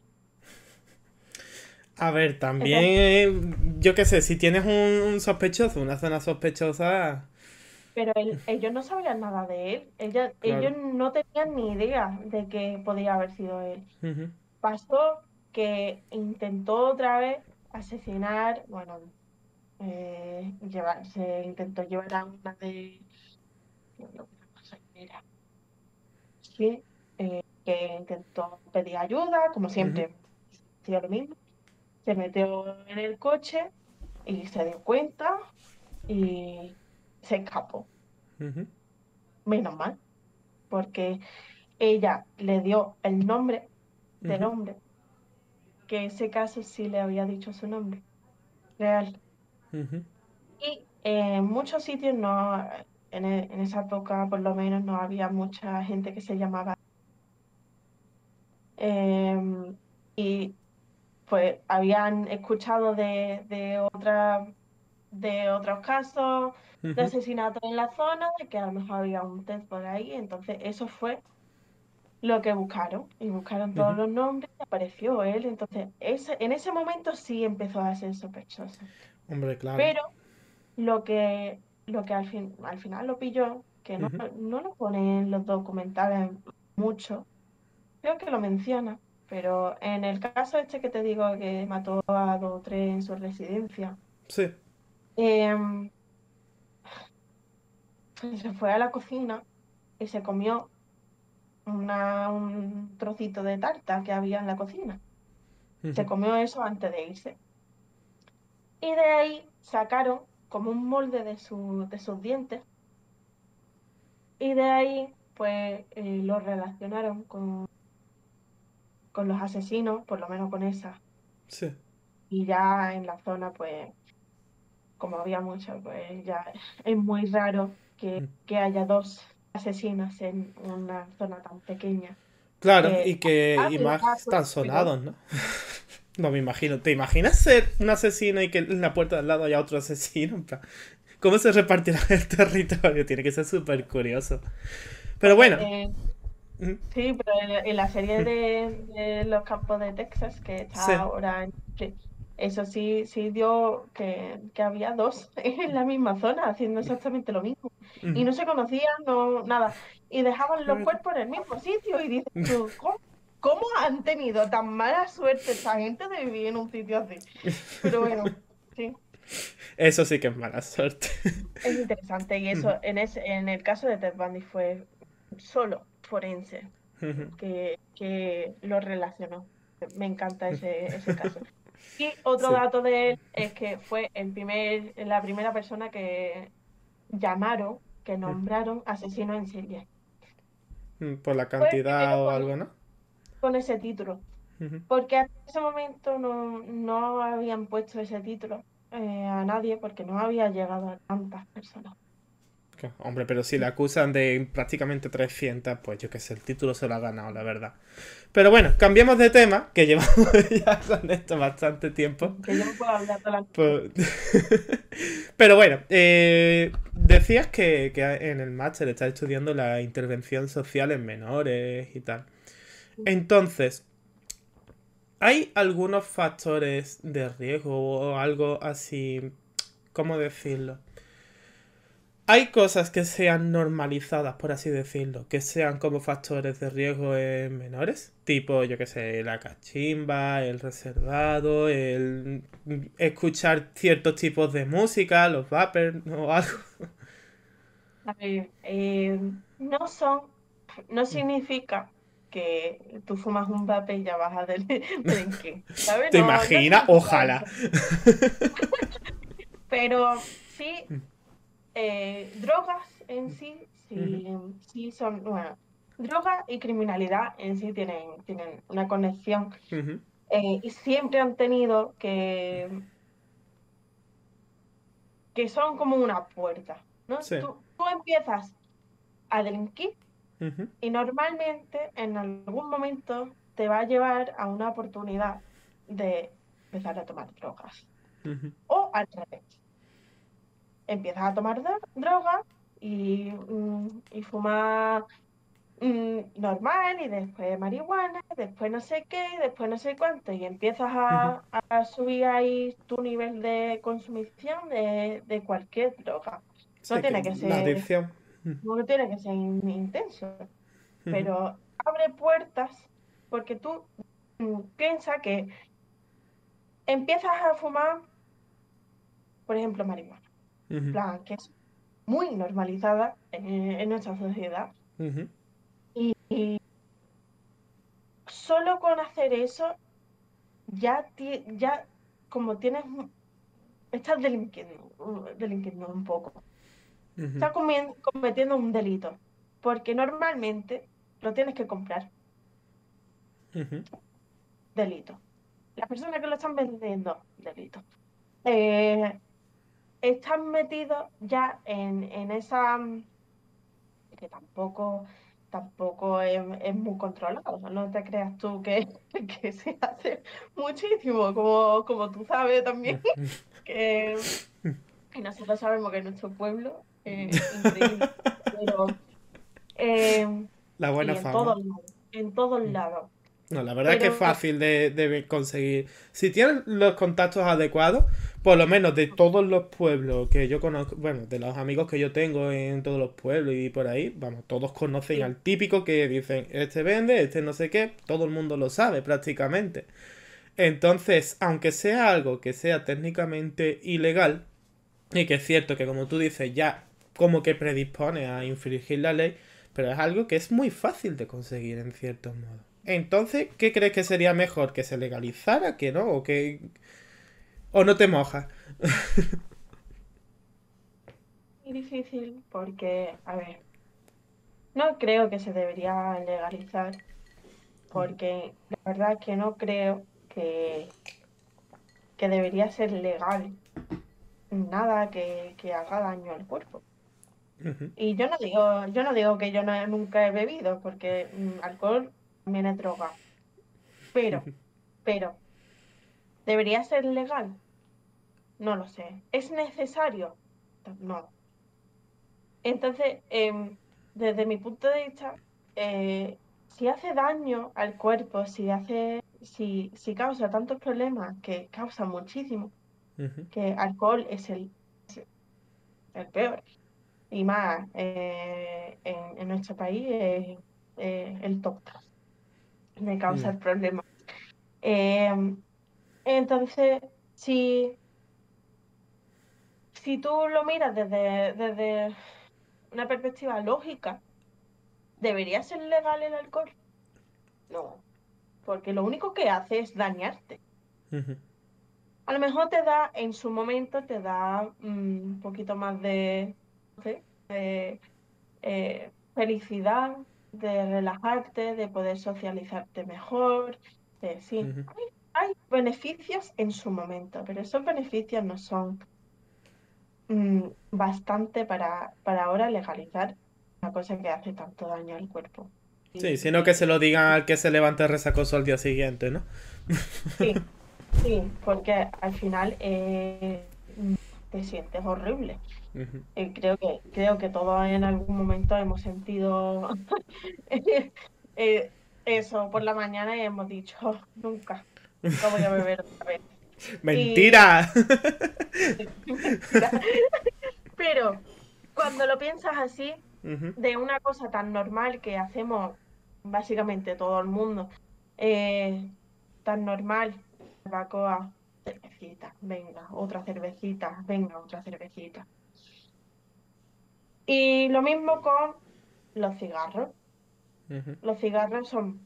A ver, también, eh, yo qué sé, si tienes un, un sospechoso, una zona sospechosa, Pero él- ellos no sabían nada de él. Claro. Ellos no tenían ni idea de que podía haber sido él. ujú, Pasó que intentó otra vez asesinar, bueno, eh, llevar, se intentó llevar a una de... Sí, eh, que intentó pedir ayuda, como siempre, hacía lo mismo. Se metió en el coche y se dio cuenta y se escapó. Menos mal, porque ella le dio el nombre del ujú. hombre, que ese caso sí le había dicho su nombre real. Y en muchos sitios no, en, e- en esa época por lo menos no había mucha gente que se llamaba. Em, y pues habían escuchado de, de, otra, de otros casos de asesinatos en la zona, de que a lo mejor había un test por ahí. Entonces eso fue lo que buscaron. Y buscaron todos los nombres y apareció él. Entonces ese, en ese momento sí empezó a ser sospechoso. Hombre, claro. Pero lo que, lo que al fin, al final lo pilló, que no, no lo pone en los documentales mucho, creo que lo menciona, pero en el caso este que te digo que mató a dos o tres en su residencia, Sí. em, se fue a la cocina y se comió una, un trocito de tarta que había en la cocina. Se comió eso antes de irse. Y de ahí sacaron como un molde de, su- de sus dientes. Y de ahí, pues, eh, lo relacionaron con, con los asesinos, por lo menos con esa. Sí. Y ya en la zona, pues, como había mucho, pues ya es muy raro que, Mm. que haya dos asesinos en una zona tan pequeña. Claro, Eh, y que ah, y más ah, tan pues, sonados, ¿no? No me imagino. ¿Te imaginas ser un asesino y que en la puerta de al lado haya otro asesino? ¿Cómo se repartirá el territorio? Tiene que ser súper curioso. Pero bueno. Eh, Sí, pero en, la serie de, de los campos de Texas, que está Sí. ahora en eso sí, sí dio que, que había dos en la misma zona haciendo exactamente lo mismo. Y no se conocían, no, nada. Y dejaban los cuerpos en el mismo sitio. Y dices ¿cómo, cómo han tenido tan mala suerte esta gente de vivir en un sitio así? Pero bueno, sí, Eso sí que es mala suerte. es interesante. Y eso, en, ese, en el caso de Ted Bundy fue solo forense. Que, que lo relacionó. Me encanta ese, ese caso. Y otro Sí. dato de él es que fue el primer, la primera persona que llamaron, que nombraron asesino en serie, Mm, Por la cantidad o algo, ¿no? con ese título. Porque hasta ese momento no, no habían puesto ese título eh, a nadie porque no había llegado a tantas personas. Que, Hombre, pero si le acusan de prácticamente 300, pues yo qué sé, el título se lo ha ganado, la verdad. Pero bueno, cambiemos de tema, que llevamos ya con esto bastante tiempo. Que yo no puedo hablar de la... Pues- Pero bueno, eh, decías que, que en el máster estás estudiando la intervención social en menores y tal. Entonces, ¿hay algunos factores de riesgo o algo así, cómo decirlo? Hay cosas que sean normalizadas, por así decirlo, que sean como factores de riesgo en menores, tipo, yo qué sé, la cachimba, el reservado, el escuchar ciertos tipos de música, los vapers o algo. A ver, eh, no son, no significa que tú fumas un vape y ya vas a del, delinquir, ¿sabes? ¿Te No- imaginas? Ojalá. Pero sí, eh, drogas en sí, sí, sí son, bueno, drogas y criminalidad en sí tienen, tienen una conexión eh, y siempre han tenido que, que son como una puerta, ¿no? Sí. Tú, tú empiezas a delinquir y normalmente en algún momento te va a llevar a una oportunidad de empezar a tomar drogas. O al revés. Empiezas a tomar dro- droga y, mm, y fumar mm, normal y después marihuana, después no sé qué, y después no sé cuánto y empiezas a, a subir ahí tu nivel de consumición de, de cualquier droga. No Sí, tiene que ser- adicción. No tiene que ser in- intenso, pero abre puertas porque tú mm, piensas que empiezas a fumar, por ejemplo, marihuana, plan, que es muy normalizada en, en nuestra sociedad. Y, y solo con hacer eso, ya, ti- ya como tienes, estás delinquiendo, delinquiendo un poco. Estás cometiendo un delito, porque normalmente lo tienes que comprar, delito. Las personas que lo están vendiendo, delito. Eh, están metidos ya en, en esa que tampoco, tampoco es, es muy controlado. No te creas tú que, que se hace muchísimo, como, como tú sabes también, que y nosotros sabemos que en nuestro pueblo es increíble. Pero eh, La buena en fama. todos en todos lados. No, la verdad es que es fácil de, de conseguir. Si tienes los contactos adecuados, por lo menos de todos los pueblos que yo conozco, bueno, de los amigos que yo tengo en todos los pueblos y por ahí, vamos, todos conocen Sí. al típico que dicen, este vende, este no sé qué, todo el mundo lo sabe prácticamente. Entonces, aunque sea algo que sea técnicamente ilegal, y que es cierto que como tú dices, ya como que predispone a infringir la ley, pero es algo que es muy fácil de conseguir en cierto modo. Entonces, ¿qué crees que sería mejor? ¿Que se legalizara? ¿Que no? ¿O que... ¿O no te mojas? Muy difícil porque, a ver, no creo que se debería legalizar porque la verdad es que no creo que, que debería ser legal nada que, que haga daño al cuerpo. Y yo no digo, yo no digo que yo no, nunca he bebido, porque mm, alcohol también es droga. Pero, pero, ¿debería ser legal? No lo sé. ¿Es necesario? No. Entonces, em, desde mi punto de vista, eh, si hace daño al cuerpo, si hace, si, si causa tantos problemas, que causa muchísimo, que alcohol es el, el peor. Y más eh, en, en nuestro país es el top 3 de causar Mm. problemas. Eh, entonces, si, si tú lo miras desde, desde una perspectiva lógica, ¿debería ser legal el alcohol? No, porque lo único que hace es dañarte. A lo mejor te da, en su momento, te da mm, un poquito más de, de, eh, felicidad, de relajarte, de poder socializarte mejor, de sí. Hay, hay beneficios en su momento, pero esos beneficios no son mm, bastante para, para ahora legalizar una cosa que hace tanto daño al cuerpo. Sí, sino que se lo digan al que se levante resacoso al día siguiente, ¿no? Sí, sí, porque al final eh, te sientes horrible. Eh, creo que, creo que todos en algún momento hemos sentido eh, eso por la mañana y hemos dicho, "Oh, nunca, nunca voy a beber otra vez. ¡Mentira! Pero cuando lo piensas así, de una cosa tan normal que hacemos básicamente todo el mundo, eh, tan normal, barbacoa, cervecita, venga, otra cervecita, venga, otra cervecita. Y lo mismo con los cigarros. Los cigarros son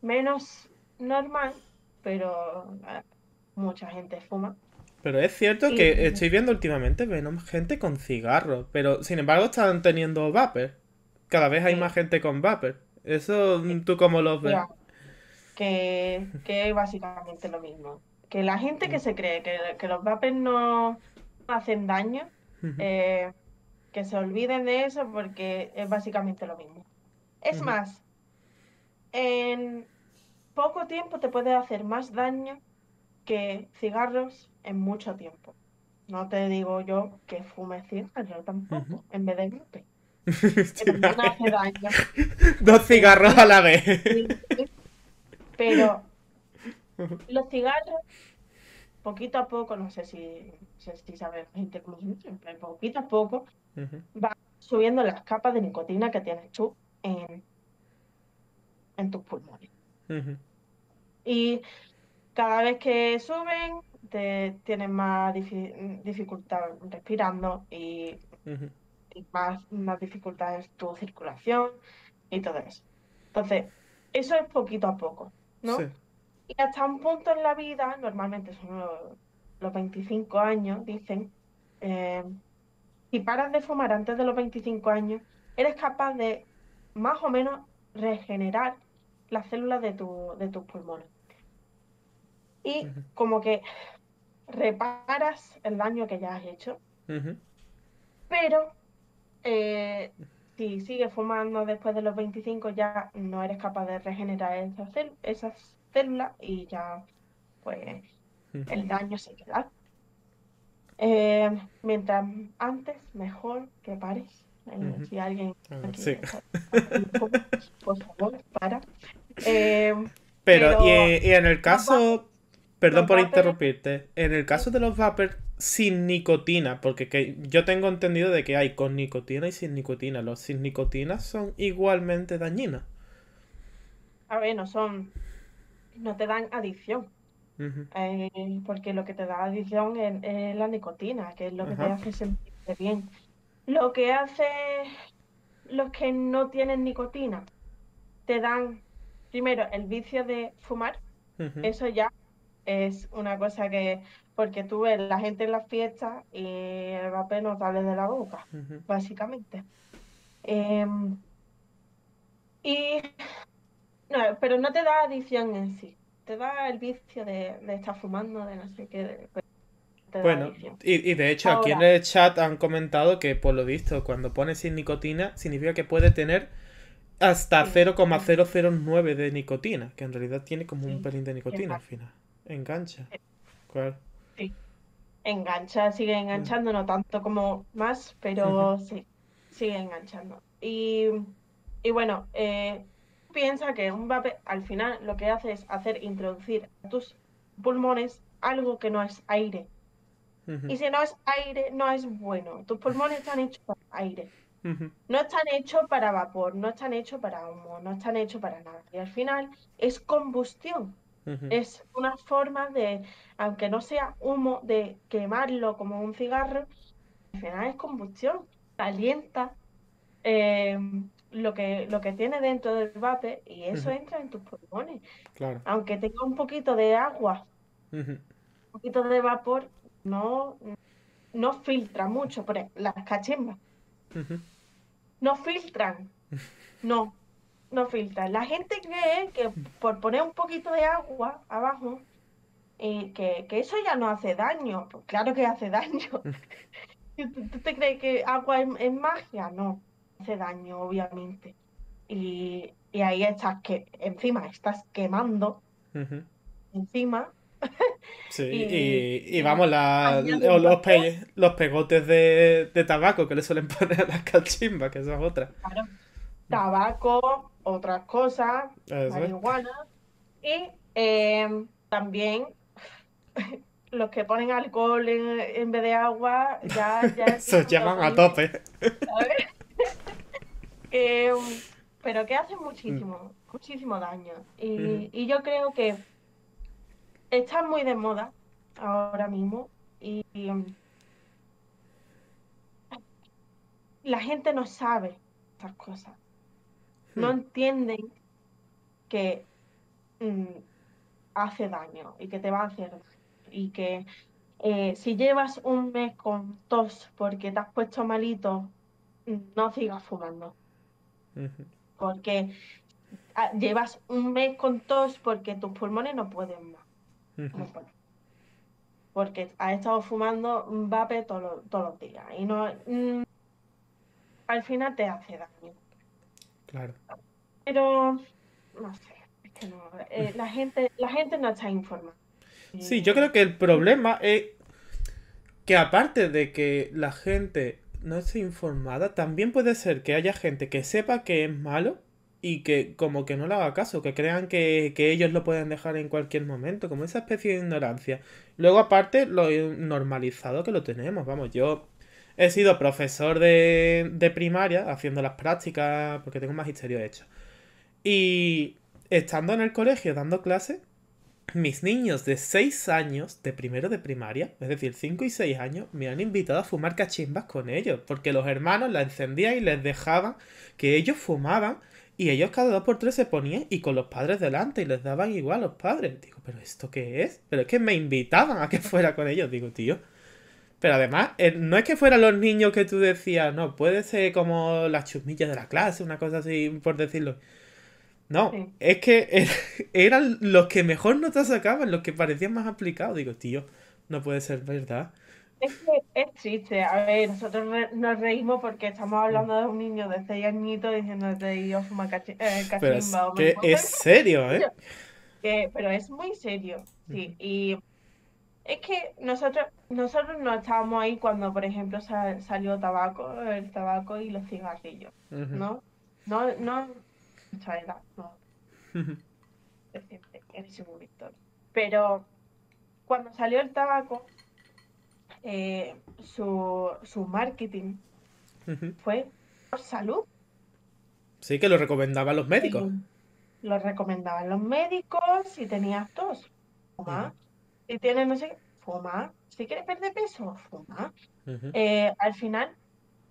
menos normal, pero eh, mucha gente fuma. Pero es cierto Y- que estoy viendo últimamente menos gente con cigarros, pero sin embargo están teniendo vapor. Cada vez hay Sí. más gente con vapor. Eso, ¿tú cómo lo ves? Ya, que, que es básicamente lo mismo. Que la gente Mm. que se cree que, que los vapes no hacen daño, eh, que se olviden de eso porque es básicamente lo mismo. Es más, en poco tiempo te puede hacer más daño que cigarros en mucho tiempo. No te digo yo que fumes cigarros tampoco, en vez de también hace daño. Dos cigarros a la vez. Pero los cigarros, poquito a poco, no sé si, sé si sabes, incluso, poquito a poco Va subiendo las capas de nicotina que tienes tú en, en tus pulmones. Y cada vez que suben, te tienes más difi- dificultad respirando y, más, más dificultad en tu circulación y todo eso. Entonces, eso es poquito a poco, ¿no? Sí. Y hasta un punto en la vida, normalmente son los, los 25 años, dicen, eh, si paras de fumar antes de los 25 años, eres capaz de más o menos regenerar las células de, tu, de tus pulmones. Y como que reparas el daño que ya has hecho, pero eh, si sigues fumando después de los 25 ya no eres capaz de regenerar esas, células y ya pues el daño se queda. Eh, mientras antes, mejor que pares. Eh. Si alguien aquí sí. por favor, para. Eh, Pero, Pero- y, y en el caso, perdón por interrumpirte, en el caso de los vapers sin nicotina, porque que yo tengo entendido de que hay con nicotina y sin nicotina, los sin nicotina son igualmente dañinos. a ver, no son, no te dan adicción. Eh, porque lo que te da adicción es, es la nicotina, que es lo que te hace sentirte bien. Lo que hace los que no tienen nicotina, te dan primero el vicio de fumar, eso ya es una cosa que, porque tú ves la gente en las fiestas y el vapor no sale de la boca, básicamente. Em, y, no, pero no te da adicción en sí, te da el vicio de, de estar fumando, de no sé qué, de- pues, Bueno, y, y de hecho aquí en el chat han comentado que por lo visto cuando pones sin nicotina significa que puede tener hasta Sí. 0,009 de nicotina, que en realidad tiene como un Sí. pelín de nicotina al final. Engancha. Sí. Claro. Engancha, sigue enganchando, no tanto como más, pero sí, sigue enganchando. Y, y bueno, eh, piensa que un vape al final lo que hace es hacer introducir a tus pulmones algo que no es aire. Y si no es aire, no es bueno. Tus pulmones están hechos para aire. No están hechos para vapor, no están hechos para humo, no están hechos para nada. Y al final es combustión. Es una forma de, aunque no sea humo, de quemarlo como un cigarro, al final es combustión. Calienta eh, lo que, lo que tiene dentro del vape y eso entra en tus pulmones. Claro. Aunque tenga un poquito de agua, un poquito de vapor, no, no filtra mucho. Por ejemplo, las cachimbas no filtran. No, no filtran. La gente cree que por poner un poquito de agua abajo, eh, que, que eso ya no hace daño. Pues claro que hace daño. ¿Tú, tú te crees que agua es, es magia? No, hace daño, obviamente. Y, y ahí estás que encima estás quemando encima Sí, y, y, vamos, la, los, los pegotes de, de, tabaco que le suelen poner a las cachimbas, que esas otras. Claro. Tabaco, otras cosas, marihuana. Y eh, también los que ponen alcohol en, en vez de agua, ya... ya Se llaman a tope. eh, pero que hacen muchísimo, muchísimo daño. Y, y yo creo que está muy de moda ahora mismo y, um, la gente no sabe estas cosas. No hmm. entienden que mm, hace daño y que te va a hacer daño. Y que eh, si llevas un mes con tos porque te has puesto malito, no sigas fumando. Porque ah, llevas un mes con tos porque tus pulmones no pueden más. Porque ha estado fumando vape todos los días y no mm, al final te hace daño. Claro. Pero no sé, es que no, eh, la gente la gente no está informada. Sí, yo creo que el problema es que aparte de que la gente no esté informada, también puede ser que haya gente que sepa que es malo y que como que no le haga caso, que crean que, ellos lo pueden dejar en cualquier momento, como esa especie de ignorancia. Luego aparte lo normalizado que lo tenemos, vamos, yo he sido profesor de, de primaria haciendo las prácticas porque tengo un magisterio hecho. Y estando en el colegio dando clases, mis niños de 6 años, de primero de primaria, es decir, 5 y 6 años, me han invitado a fumar cachimbas con ellos, porque los hermanos la encendían y les dejaban que ellos fumaban y ellos cada dos por tres se ponían y con los padres delante y les daban igual a los padres. Digo, ¿pero esto qué es? Pero es que me invitaban a que fuera con ellos. Digo, tío. Pero además, eh, no es que fueran los niños que tú decías, no, puede ser como las chusmillas de la clase, una cosa así, por decirlo. No, es que eran los que mejor notas sacaban, los que parecían más aplicados. Digo, tío, no puede ser verdad. Es que es triste. A ver, nosotros nos reímos porque estamos hablando de un niño de 6 añitos diciendo que yo cachi eh, Pero es, que es serio, ¿eh? pero es muy serio, sí. Y es que nosotros nosotros no estábamos ahí cuando, por ejemplo, salió tabaco, el tabaco y los cigarrillos, ¿no? No, no, no. en ese momento. Pero cuando salió el tabaco, eh, su, su, marketing fue por salud. Sí, que lo recomendaban los médicos. lo recomendaban los médicos si tenías tos, fuma. Si tienes, no sé, fuma. Si quieres perder peso, fuma. Eh, al final,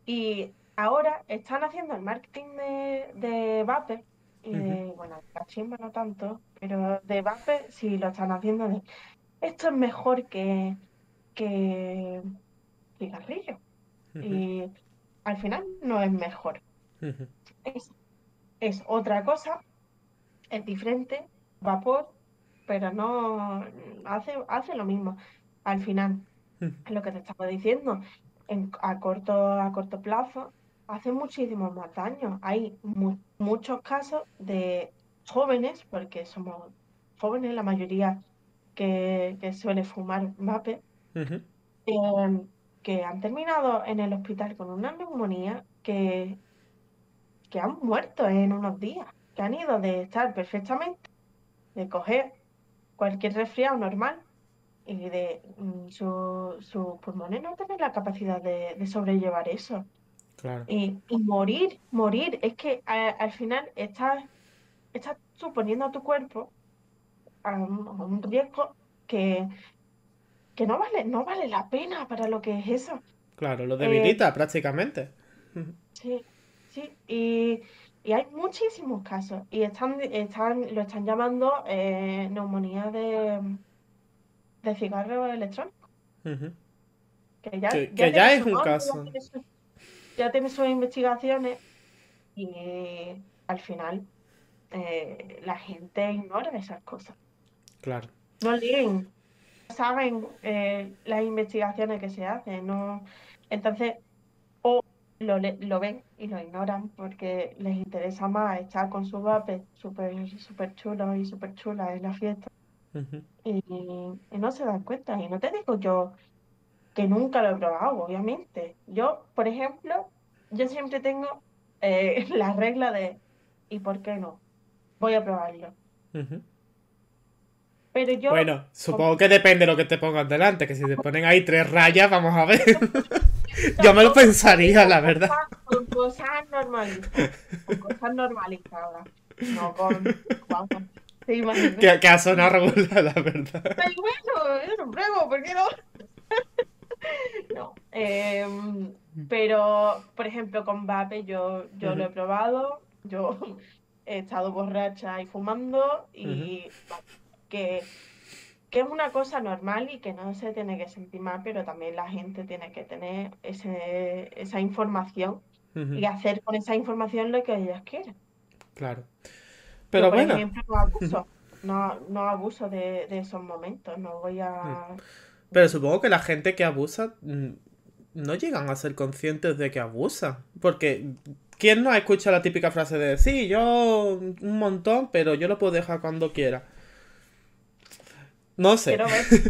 y ahora están haciendo el marketing de, de Vape, y de, bueno, cachimba no tanto, pero de Vape sí lo están haciendo de, esto es mejor que, que cigarrillo. Y al final no es mejor. es, otra cosa, es diferente, vapor, pero no hace, hace lo mismo. Al final, es lo que te estaba diciendo, en, a, corto, a corto plazo hace muchísimo más daño. Hay muchos casos de jóvenes, porque somos jóvenes la mayoría que, que suele fumar vape, Em, que han terminado en el hospital con una neumonía que, que han muerto en unos días, que han ido de estar perfectamente, de coger cualquier resfriado normal y de mm, sus su pulmones no tener la capacidad de, sobrellevar eso. Y, morir, morir, es que al final estás, estás suponiendo a tu cuerpo a un riesgo que, que no vale, no vale la pena para lo que es eso. Claro, lo debilita eh, prácticamente. Sí, sí, y, hay muchísimos casos y están, están, lo están llamando eh, neumonía de, de cigarro electrónico. Que ya, ya, es un caso. Ya tiene, sus investigaciones y al final eh, la gente ignora esas cosas. Claro. No leen saben eh, las investigaciones que se hacen, ¿no? Entonces, o lo, lo ven y lo ignoran porque les interesa más estar con su vape súper super chulo y súper chula en la fiesta y no se dan cuenta. Y no te digo yo que nunca lo he probado, obviamente. Yo, por ejemplo, yo siempre tengo eh, la regla de ¿y por qué no? Voy a probarlo. Pero yo, Bueno, supongo que depende de lo que te pongan delante, que si te ponen ahí tres rayas, vamos a ver. Yo me lo pensaría, la verdad. con cosas normalizadas, con cosas normalizadas, no con, vamos. Que, que ha sonado regular, la verdad. Ay, bueno, yo lo pruebo, ¿por qué no? No, em, pero, por ejemplo, con vape yo, yo lo he probado, yo he estado borracha y fumando y que, que es una cosa normal y que no se tiene que sentir mal, pero también la gente tiene que tener ese, esa información y hacer con esa información lo que ellas quieran. Claro. Yo, Pero por bueno. ejemplo, no abuso, no, no abuso de, de esos momentos, no voy mm, a... Pero supongo que la gente que abusa mm, no llegan a ser conscientes de que abusan. Porque, ¿quién no ha escuchado la típica frase de, sí, yo un montón, pero yo lo puedo dejar cuando quiera? No sé. Quiero ver si.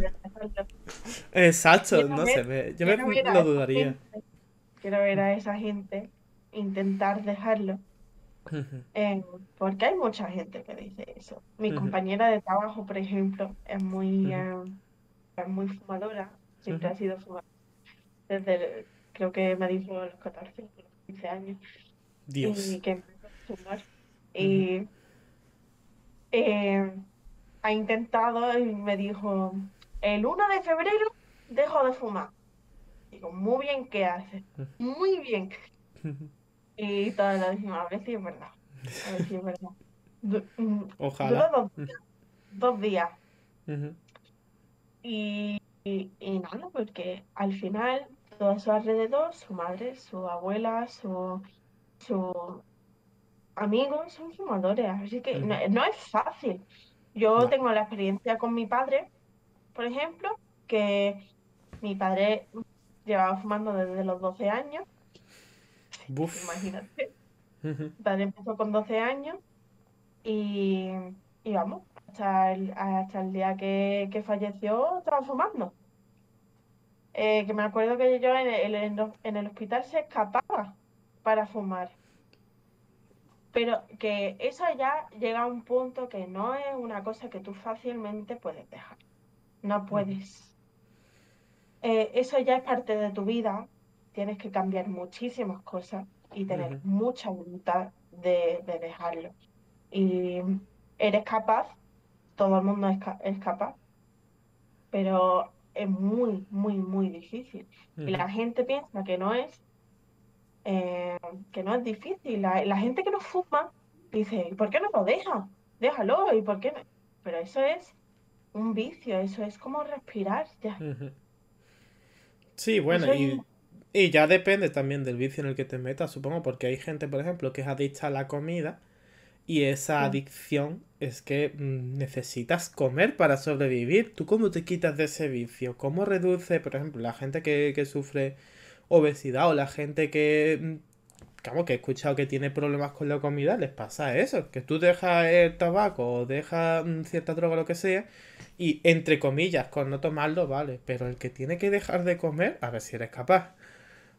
Exacto, Quiero no sé. me- yo me lo dudaría. gente, quiero ver a esa gente intentar dejarlo, eh, porque hay mucha gente que dice eso. Mi compañera de trabajo, por ejemplo, es muy, muy fumadora, siempre ujú. ha sido fumadora, desde, el- creo que me dijo a los 14, a los 15 años, y Dios. que empezó a fumar. Ujú, Y eh, ha intentado y me dijo, el 1 de febrero dejo de fumar. Digo, muy bien, ¿qué haces? Muy bien. Y todos lo dijimos, a ver si es verdad. A ver si es verdad. Mm, Duró Ojalá. dos, dos días. Ujú, Y, y, y nada, porque al final, todo a su alrededor, su madre, su abuela, su, su amigos son fumadores. Así que no, es fácil. Yo No. tengo la experiencia con mi padre, por ejemplo, que mi padre llevaba fumando desde los 12 años. Buf. Imagínate. Mi padre empezó con 12 años y, y vamos, hasta el, hasta el día que, que falleció fumando. Eh, que me acuerdo que yo en el, en el- hospital se escapaba para fumar. Pero que eso ya llega a un punto que no es una cosa que tú fácilmente puedes dejar. No puedes. Eh, eso ya es parte de tu vida. Tienes que cambiar muchísimas cosas y tener mucha voluntad de, de dejarlo. Y eres capaz, todo el mundo es, ca- es capaz, pero es muy, muy, muy difícil. Y la gente piensa que no es, eh, que no es difícil. La, la gente que no fuma dice, ¿y por qué no lo deja? Déjalo, ¿y por qué no? Pero eso es un vicio, eso es como respirar, ya. Sí, bueno, Eso es y, y ya depende también del vicio en el que te metas, supongo, porque hay gente, por ejemplo, que es adicta a la comida y esa adicción es que mm, necesitas comer para sobrevivir. ¿Tú cómo te quitas de ese vicio? ¿Cómo reduce, por ejemplo, la gente que, que sufre obesidad o la gente que, mm, claro, que he escuchado que tiene problemas con la comida, les pasa eso, que tú dejas el tabaco o dejas mm, cierta droga, lo que sea, y entre comillas, con no tomarlo, vale, pero el que tiene que dejar de comer, a ver si eres capaz.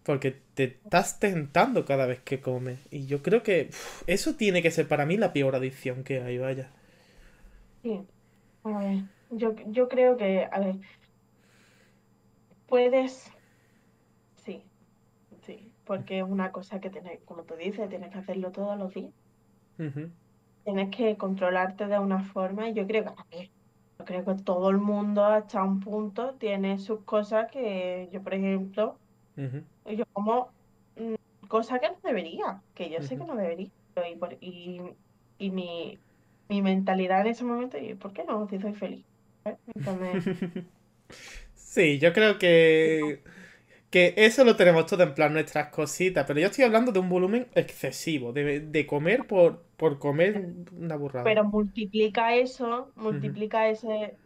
Porque te estás tentando cada vez que comes. Y yo creo que uf, eso tiene que ser para mí la peor adicción que hay, vaya. sí. A ver, yo, yo creo que, a ver, puedes, sí, sí, porque es una cosa que tienes, como tú dices, tienes que hacerlo todos los días. Ujú, Tienes que controlarte de una forma y yo creo que, a ver, yo creo que todo el mundo hasta un punto tiene sus cosas que yo, por ejemplo, ujú, yo como mm, cosas que no debería, que yo sé que no debería. Y, por- y, y mi, mi mentalidad en ese momento, y ¿por qué no? Si soy feliz. Entonces, Sí, yo creo que, que eso lo tenemos todo en plan nuestras cositas, pero yo estoy hablando de un volumen excesivo, de, de comer por, por comer una burrada. pero multiplica eso, multiplica ese,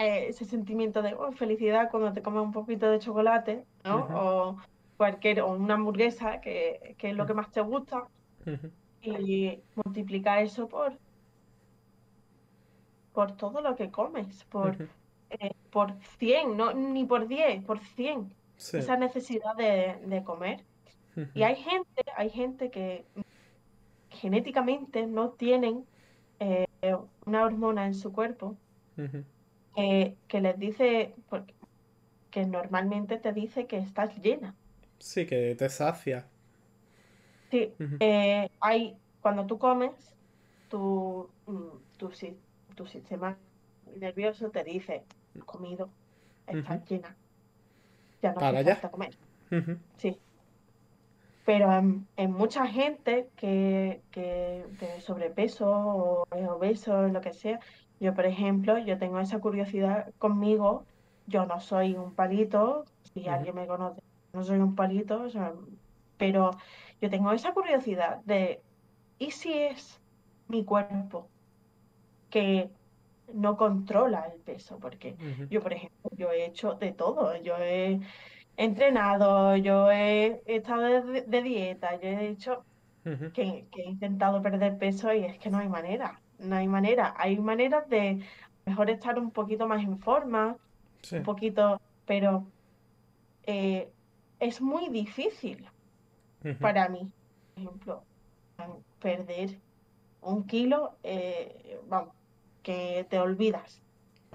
eh, ese sentimiento de oh, felicidad cuando te comes un poquito de chocolate, ¿no? O cualquier, o una hamburguesa, que, que es lo que más te gusta, y multiplica eso por, por todo lo que comes, por, eh, por 100, no, ni por 10, por 100, Sí. esa necesidad de, de comer. Y hay gente, hay gente que genéticamente no tienen eh, una hormona en su cuerpo. Que, que les dice, porque- que normalmente te dice que estás llena. Sí, que te sacia. Sí, eh, hay, cuando tú comes, tu, mm, tu, tu sistema nervioso te dice, has comido, estás llena, ya no allá. falta comer. Sí. Pero en, en mucha gente que, que de sobrepeso o es obeso, lo que sea, yo por ejemplo, yo tengo esa curiosidad conmigo, yo no soy un palito, si alguien me conoce, no soy un palito, o sea, pero yo tengo esa curiosidad de, ¿y si es mi cuerpo que no controla el peso? Porque yo, por ejemplo, yo he hecho de todo, yo he entrenado, yo he estado de, de dieta, yo he que, que he intentado perder peso y es que no hay manera, no hay manera. Hay maneras de mejor estar un poquito más en forma, Sí. un poquito, pero eh, es muy difícil para mí, por ejemplo, perder un kilo, eh, vamos, que te olvidas,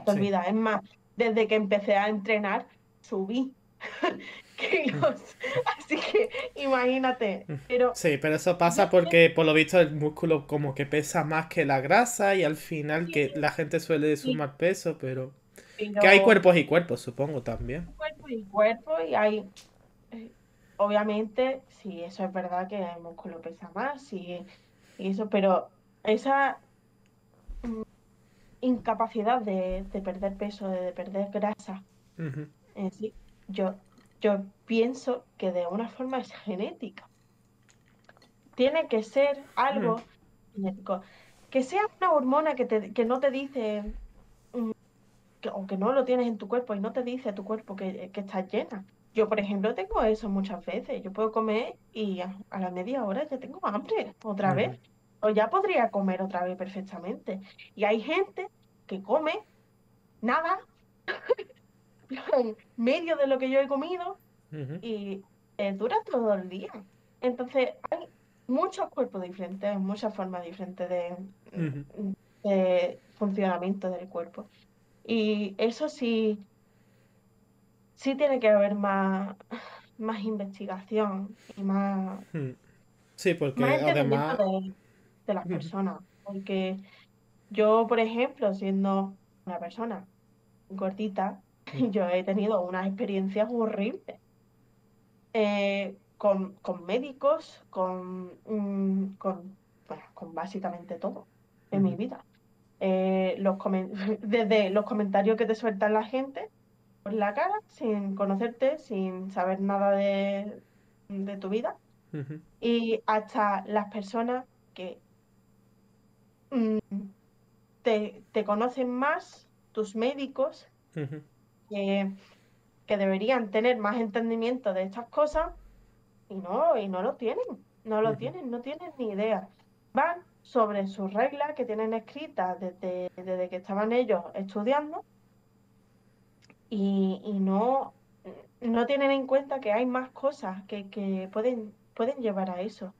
te Sí. olvidas. Es más, desde que empecé a entrenar, subí Así que imagínate, pero Sí, pero eso pasa porque por lo visto el músculo como que pesa más que la grasa y al final que la gente suele sumar peso, pero que hay cuerpos y cuerpos, supongo también. cuerpo y cuerpo y hay, eh, obviamente, sí, eso es verdad que el músculo pesa más y, y eso, pero esa mm, incapacidad de, de perder peso, de perder grasa en sí, yo, yo pienso que de una forma es genética. Tiene que ser algo genético. Que sea una hormona que, te, que no te dice, mm, que, o que no lo tienes en tu cuerpo y no te dice a tu cuerpo que, que estás llena. Yo, por ejemplo, tengo eso muchas veces. Yo puedo comer y a, a la media hora ya tengo hambre otra Ujú. vez. O ya podría comer otra vez perfectamente. Y hay gente que come nada, medio de lo que yo he comido y eh, dura todo el día. Entonces, hay muchos cuerpos diferentes, muchas formas diferentes de, funcionamiento del cuerpo. Y eso sí, sí tiene que haber más, más investigación y más. Sí, porque más además... de, de las personas. Porque yo, por ejemplo, siendo una persona gordita. yo he tenido unas experiencias horribles. eh, con, con médicos, con, mm, con, bueno, con básicamente todo en mi vida. Eh, los desde los comentarios que te sueltan la gente por la cara, sin conocerte, sin saber nada de, de tu vida, y hasta las personas que mm, te, te conocen más, tus médicos. Que, que deberían tener más entendimiento de estas cosas y no, y no lo tienen, no lo tienen, no tienen ni idea. Van sobre sus reglas que tienen escritas desde, desde que estaban ellos estudiando y, y no, no tienen en cuenta que hay más cosas que, que pueden, pueden llevar a eso.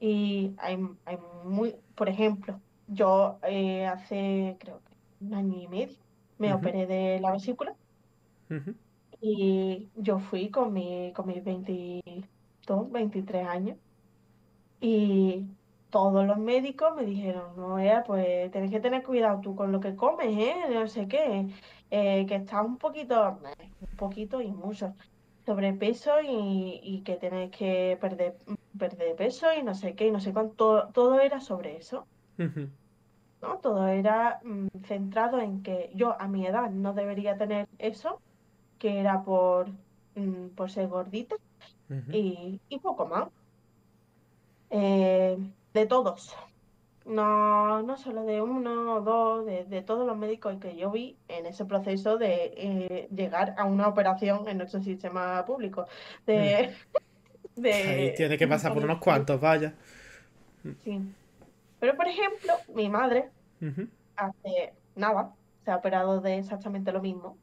Y hay, hay muy, por ejemplo, yo eh, hace creo que un año y medio me Ujú. operé de la vesícula Ujú. y yo fui con, mi, con mis 22, 23 años y todos los médicos me dijeron, no, Ea, pues tienes que tener cuidado tú con lo que comes, ¿eh? No sé qué, eh, que estás un poquito, un poquito y mucho sobrepeso y, y que tienes que perder, perder peso y no sé qué, y no sé cuánto, todo, era sobre eso, Ujú. ¿No? Todo era mm, centrado en que yo a mi edad no debería tener eso, que era por, mm, por ser gordita y, y poco más. Eh, de todos, no, no solo de uno o dos, de, de todos los médicos que yo vi en ese proceso de eh, llegar a una operación en nuestro sistema público. De, Mm. Ahí de, tiene que pasar por unos cuantos, vaya. Sí. Pero por ejemplo, mi madre Hace nada, se ha operado de exactamente lo mismo.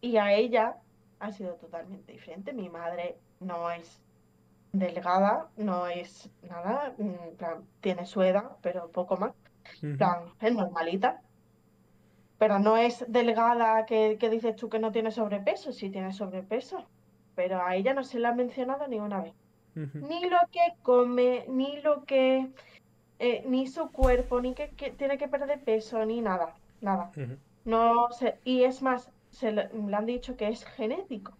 Y a ella ha sido totalmente diferente. Mi madre no es delgada, no es nada, en plan, tiene su edad, pero poco más. Plan, es normalita. Pero no es delgada que, que dices tú que no tiene sobrepeso, sí tiene sobrepeso. Pero a ella no se le ha mencionado ni una vez. Ni lo que come, ni lo que, eh, ni su cuerpo, ni que, que tiene que perder peso, ni nada, nada. No sé, y es más, se le, le han dicho que es genético.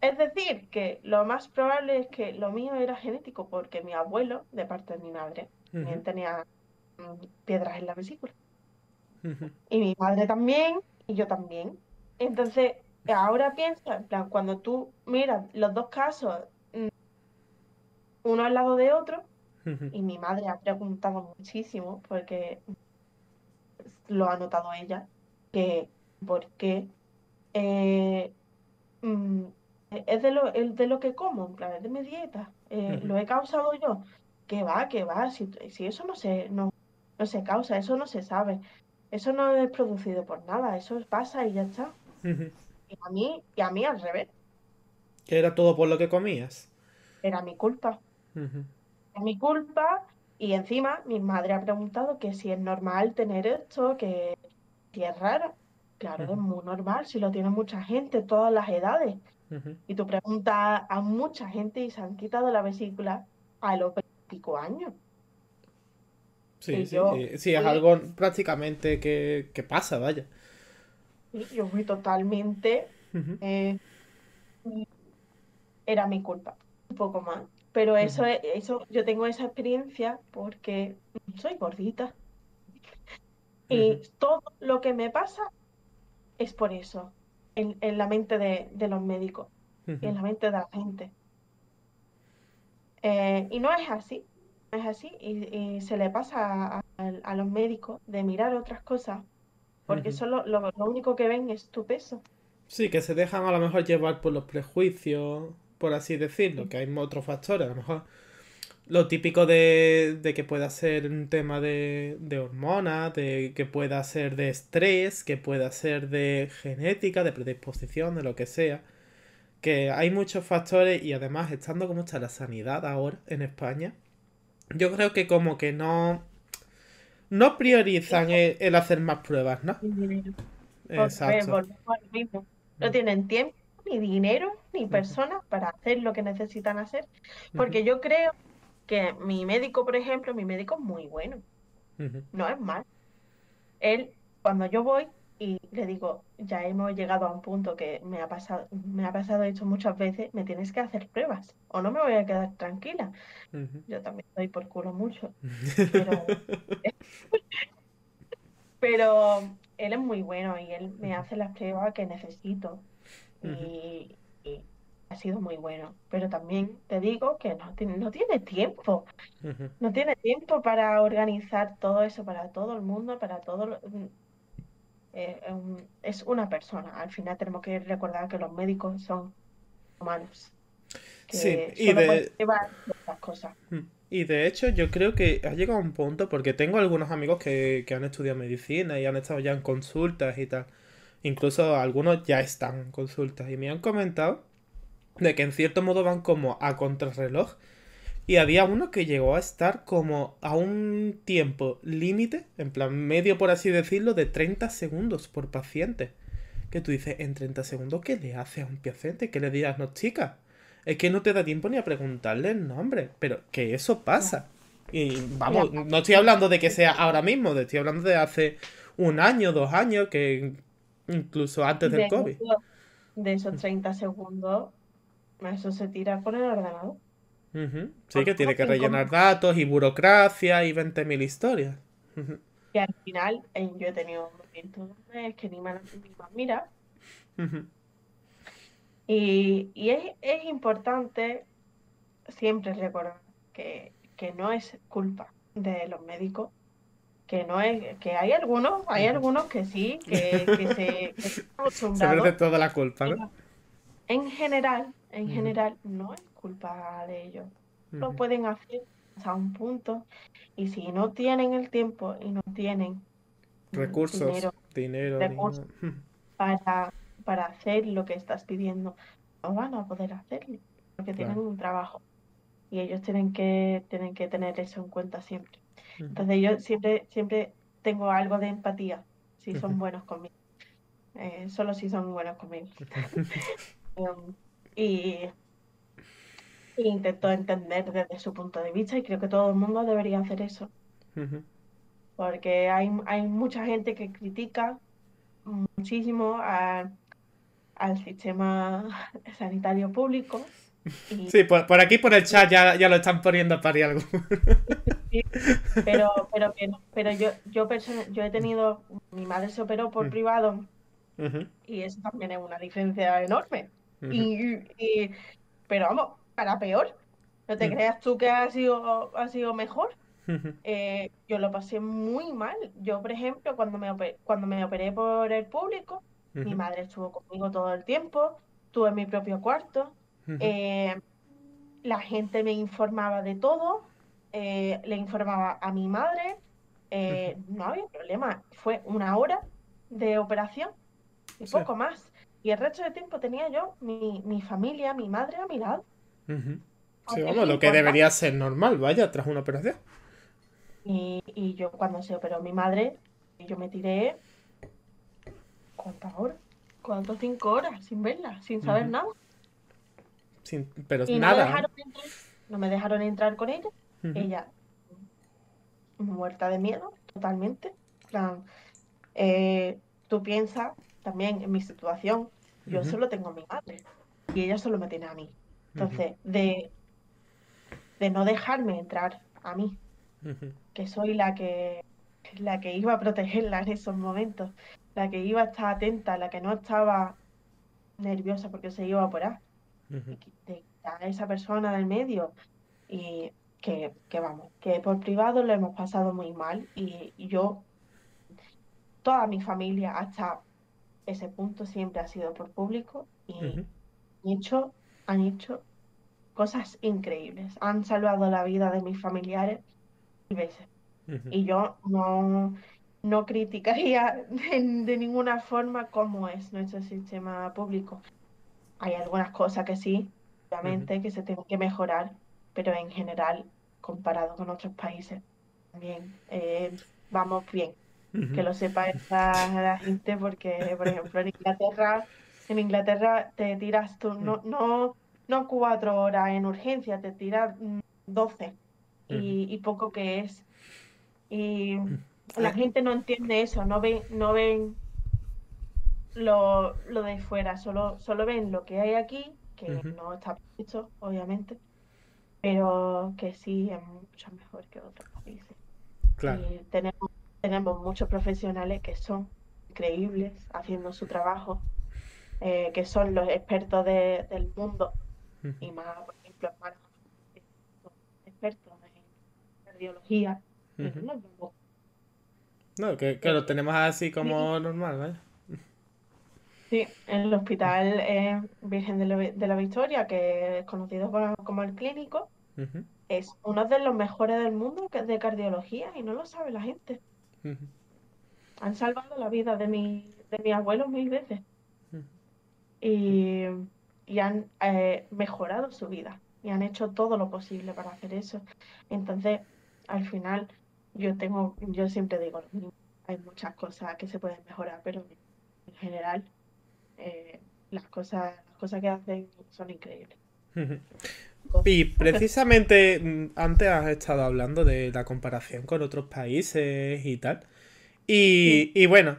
Es decir, que lo más probable es que lo mío era genético, porque mi abuelo, de parte de mi madre, también tenía mm, piedras en la vesícula. Y mi madre también, y yo también. Entonces, ahora piensa, en plan, cuando tú miras los dos casos, mm, uno al lado de otro, y mi madre ha preguntado muchísimo, porque lo ha notado ella, que por qué eh, mm, es de lo, el de lo que como, en plan, es de mi dieta, eh, lo he causado yo, que va, que va, si, si eso no se, no, no se causa, eso no se sabe, eso no es producido por nada, eso pasa y ya está. Y a mí, y a mí al revés. ¿Que era todo por lo que comías? Era mi culpa. Es mi culpa y encima mi madre ha preguntado que si es normal tener esto, que si es raro. Claro, es muy normal, si lo tiene mucha gente, todas las edades. Y tú preguntas a mucha gente y se han quitado la vesícula a los 25 años. Sí, sí, eh, sí, es algo prácticamente que, que pasa, vaya. yo fui totalmente... Eh, era mi culpa, un poco más. Pero eso, eso, yo tengo esa experiencia porque soy gordita. Y todo lo que me pasa es por eso en, la mente de, los médicos y en la mente de la gente. Eh, y no es así, no es así, y, se le pasa a, los médicos de mirar otras cosas, porque solo lo, único que ven es tu peso. Sí, que se dejan a lo mejor llevar por los prejuicios, por así decirlo, que hay otros factores, a lo mejor lo típico de, de, que pueda ser un tema de, de hormonas, de que pueda ser de estrés, que pueda ser de genética, de predisposición, de lo que sea. Que hay muchos factores y además estando como está la sanidad ahora en España, yo creo que como que no, no priorizan el, hacer más pruebas, ¿no? Exacto. No tienen tiempo, ni dinero, ni personas para hacer lo que necesitan hacer. Porque yo creo que mi médico, por ejemplo, mi médico es muy bueno. No es mal. Él, cuando yo voy y le digo, ya hemos llegado a un punto que me ha pasado, me ha pasado esto muchas veces, me tienes que hacer pruebas o no me voy a quedar tranquila. Yo también doy por culo mucho. Pero, pero él es muy bueno y él me hace las pruebas que necesito. Y, ha sido muy bueno, pero también te digo que no, tiene, no tiene tiempo, no tiene tiempo para organizar todo eso para todo el mundo, para todo... Mm, eh, es una persona, al final tenemos que recordar que los médicos son humanos. sí, y de... cosas. Y de hecho yo creo que ha llegado a un punto, porque tengo algunos amigos que, que han estudiado medicina y han estado ya en consultas y tal. Incluso algunos ya están en consultas y me han comentado de que en cierto modo van como a contrarreloj. Y había uno que llegó a estar como a un tiempo límite, en plan medio por así decirlo, de 30 segundos por paciente. Que tú dices, en 30 segundos, ¿qué le hace a un paciente? ¿Qué le diagnostica? Es que no te da tiempo ni a preguntarle el nombre, pero que eso pasa. Y vamos, no estoy hablando de que sea ahora mismo, estoy hablando de hace un año, dos años, que incluso antes del COVID. de esos 30 segundos, eso se tira con el ordenador. Sí, que tiene que rellenar datos y burocracia y 20.000 historias. Y al final eh, yo he tenido momentos que ni me mira. Y, y es, es, importante siempre recordar que, que, no es culpa de los médicos, que no es, que hay algunos, hay algunos que sí, que, que se, que se toda la culpa, ¿no? En general, en general, no es culpa de ellos. Lo pueden hacer hasta un punto y si no tienen el tiempo y no tienen Recursos, dinero, dinero, recursos dinero. para, para hacer lo que estás pidiendo, no van a poder hacerlo porque tienen un trabajo y ellos tienen que, tienen que tener eso en cuenta siempre. Entonces yo siempre, siempre tengo algo de empatía si son buenos conmigo, eh, solo si son buenos conmigo. Um, y, y intento entender desde su punto de vista y creo que todo el mundo debería hacer eso, porque hay, hay mucha gente que critica muchísimo a- al sistema sanitario público y Sí, por, por aquí por el chat ya, ya lo están poniendo a parir algo. Sí, pero, pero, pero, pero yo, yo, yo he tenido, mi madre se operó por Mm. privado y eso también es una diferencia enorme. Y, y- pero vamos, para peor. No te Mm. creas tú que ha sido, ha sido mejor. Eh, yo lo pasé muy mal. Yo, por ejemplo, cuando me operé, cuando me operé por el público, mi madre estuvo conmigo todo el tiempo, tuve mi propio cuarto, eh, la gente me informaba de todo, eh, le informaba a mi madre, eh, no había problema. Fue una hora de operación y Sí. poco más. Y el resto del tiempo tenía yo mi, mi familia, mi madre a mi lado. Sí, vamos, lo que debería ser normal, vaya, tras una operación. Y, y yo cuando se operó mi madre, yo me tiré, ¿cuántas horas? ¿Cuántas? Cinco horas sin verla, sin saber nada. Sin- pero Y no nada. dejaron entrar, no me dejaron entrar con ella. Ella muerta de miedo, totalmente. En plan, eh, tú piensas también en mi situación, yo solo tengo a mi madre y ella solo me tiene a mí. Entonces, de, de no dejarme entrar a mí, que soy la que, la que iba a protegerla en esos momentos, la que iba a estar atenta, la que no estaba nerviosa porque se iba a operar, de de a esa persona del medio y que, que vamos, que por privado lo hemos pasado muy mal y, y yo, toda mi familia hasta ese punto siempre ha sido por público y han hecho, han hecho cosas increíbles, han salvado la vida de mis familiares mil veces. Y yo no, no criticaría de, de ninguna forma cómo es nuestro sistema público. Hay algunas cosas que sí, obviamente, que se tienen que mejorar, pero en general, comparado con otros países, también eh, vamos bien. Que lo sepa esta la gente, porque, por ejemplo, en Inglaterra, en Inglaterra te tiras tú, no, no, no cuatro horas en urgencia, te tiras mm, doce y, y poco que es. Y la Ah. gente no entiende eso, no ven, no ven lo, lo de fuera, solo, solo ven lo que hay aquí, que no está visto, obviamente, pero que sí es mucho mejor que otros países. Claro. Y tenemos, tenemos muchos profesionales que son increíbles haciendo su trabajo, eh, que son los expertos de- del mundo y más, por ejemplo, son expertos en cardiología. y Ujú. no que, que lo tenemos así como normal, vaya. Sí, en el Hospital eh, Virgen de la, Vi- de la Victoria, que es conocido como, como el clínico, es uno de los mejores del mundo que- de cardiología y no lo sabe la gente. Han salvado la vida de mi, de mi abuelo mil veces. Y, y han eh, mejorado su vida y han hecho todo lo posible para hacer eso. Entonces, al final, yo tengo, yo siempre digo hay muchas cosas que se pueden mejorar, pero en general eh, las cosas, las cosas que hacen son increíbles. Y precisamente mm, antes has estado hablando de la comparación con otros países y tal. Y, y bueno,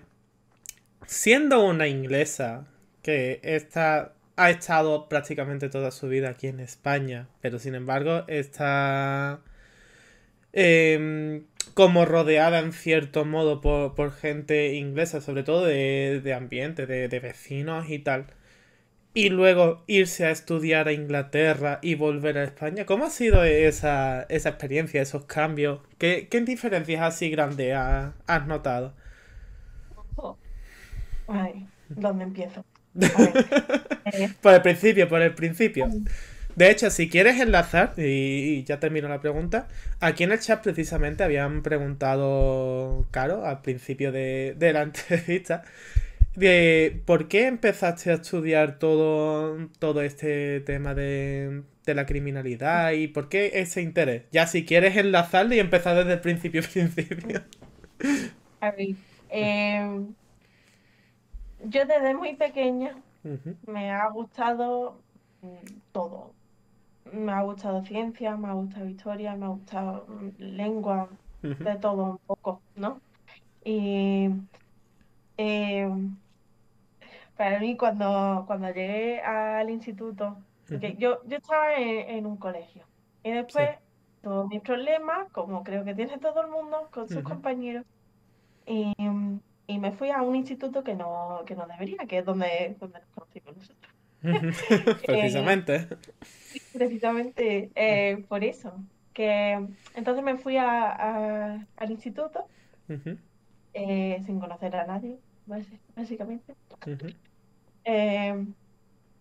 siendo una inglesa que está, ha estado prácticamente toda su vida aquí en España, pero sin embargo está em, como rodeada en cierto modo por, por gente inglesa, sobre todo de, de ambiente, de, de vecinos y tal y luego irse a estudiar a Inglaterra y volver a España. ¿Cómo ha sido esa, esa experiencia, esos cambios? ¿Qué, qué diferencias así grandes ha- has notado? Ay, ¿dónde empiezo? A ver, eh, Por el principio, por el principio. De hecho, si quieres enlazar, y, ya termino la pregunta, aquí en el chat precisamente habían preguntado, Caro, al principio de, de la entrevista, de por qué empezaste a estudiar todo, todo este tema de, de la criminalidad y por qué ese interés. Ya si quieres enlazarlo y empezar desde el principio principio. A ver, eh, yo desde muy pequeña me ha gustado mm, todo. Me ha gustado ciencia, me ha gustado historia, me ha gustado mm, lengua, de todo un poco, ¿no? Y eh, para mí cuando, cuando llegué al instituto, porque yo, yo estaba en, un colegio y después todos mis problemas, como creo que tiene todo el mundo con sus compañeros, y, y, me fui a un instituto que no, que no debería, que es donde, donde nos conocimos nosotros. precisamente. precisamente eh, por eso. Que entonces me fui a, al instituto eh, sin conocer a nadie, básicamente. Eh,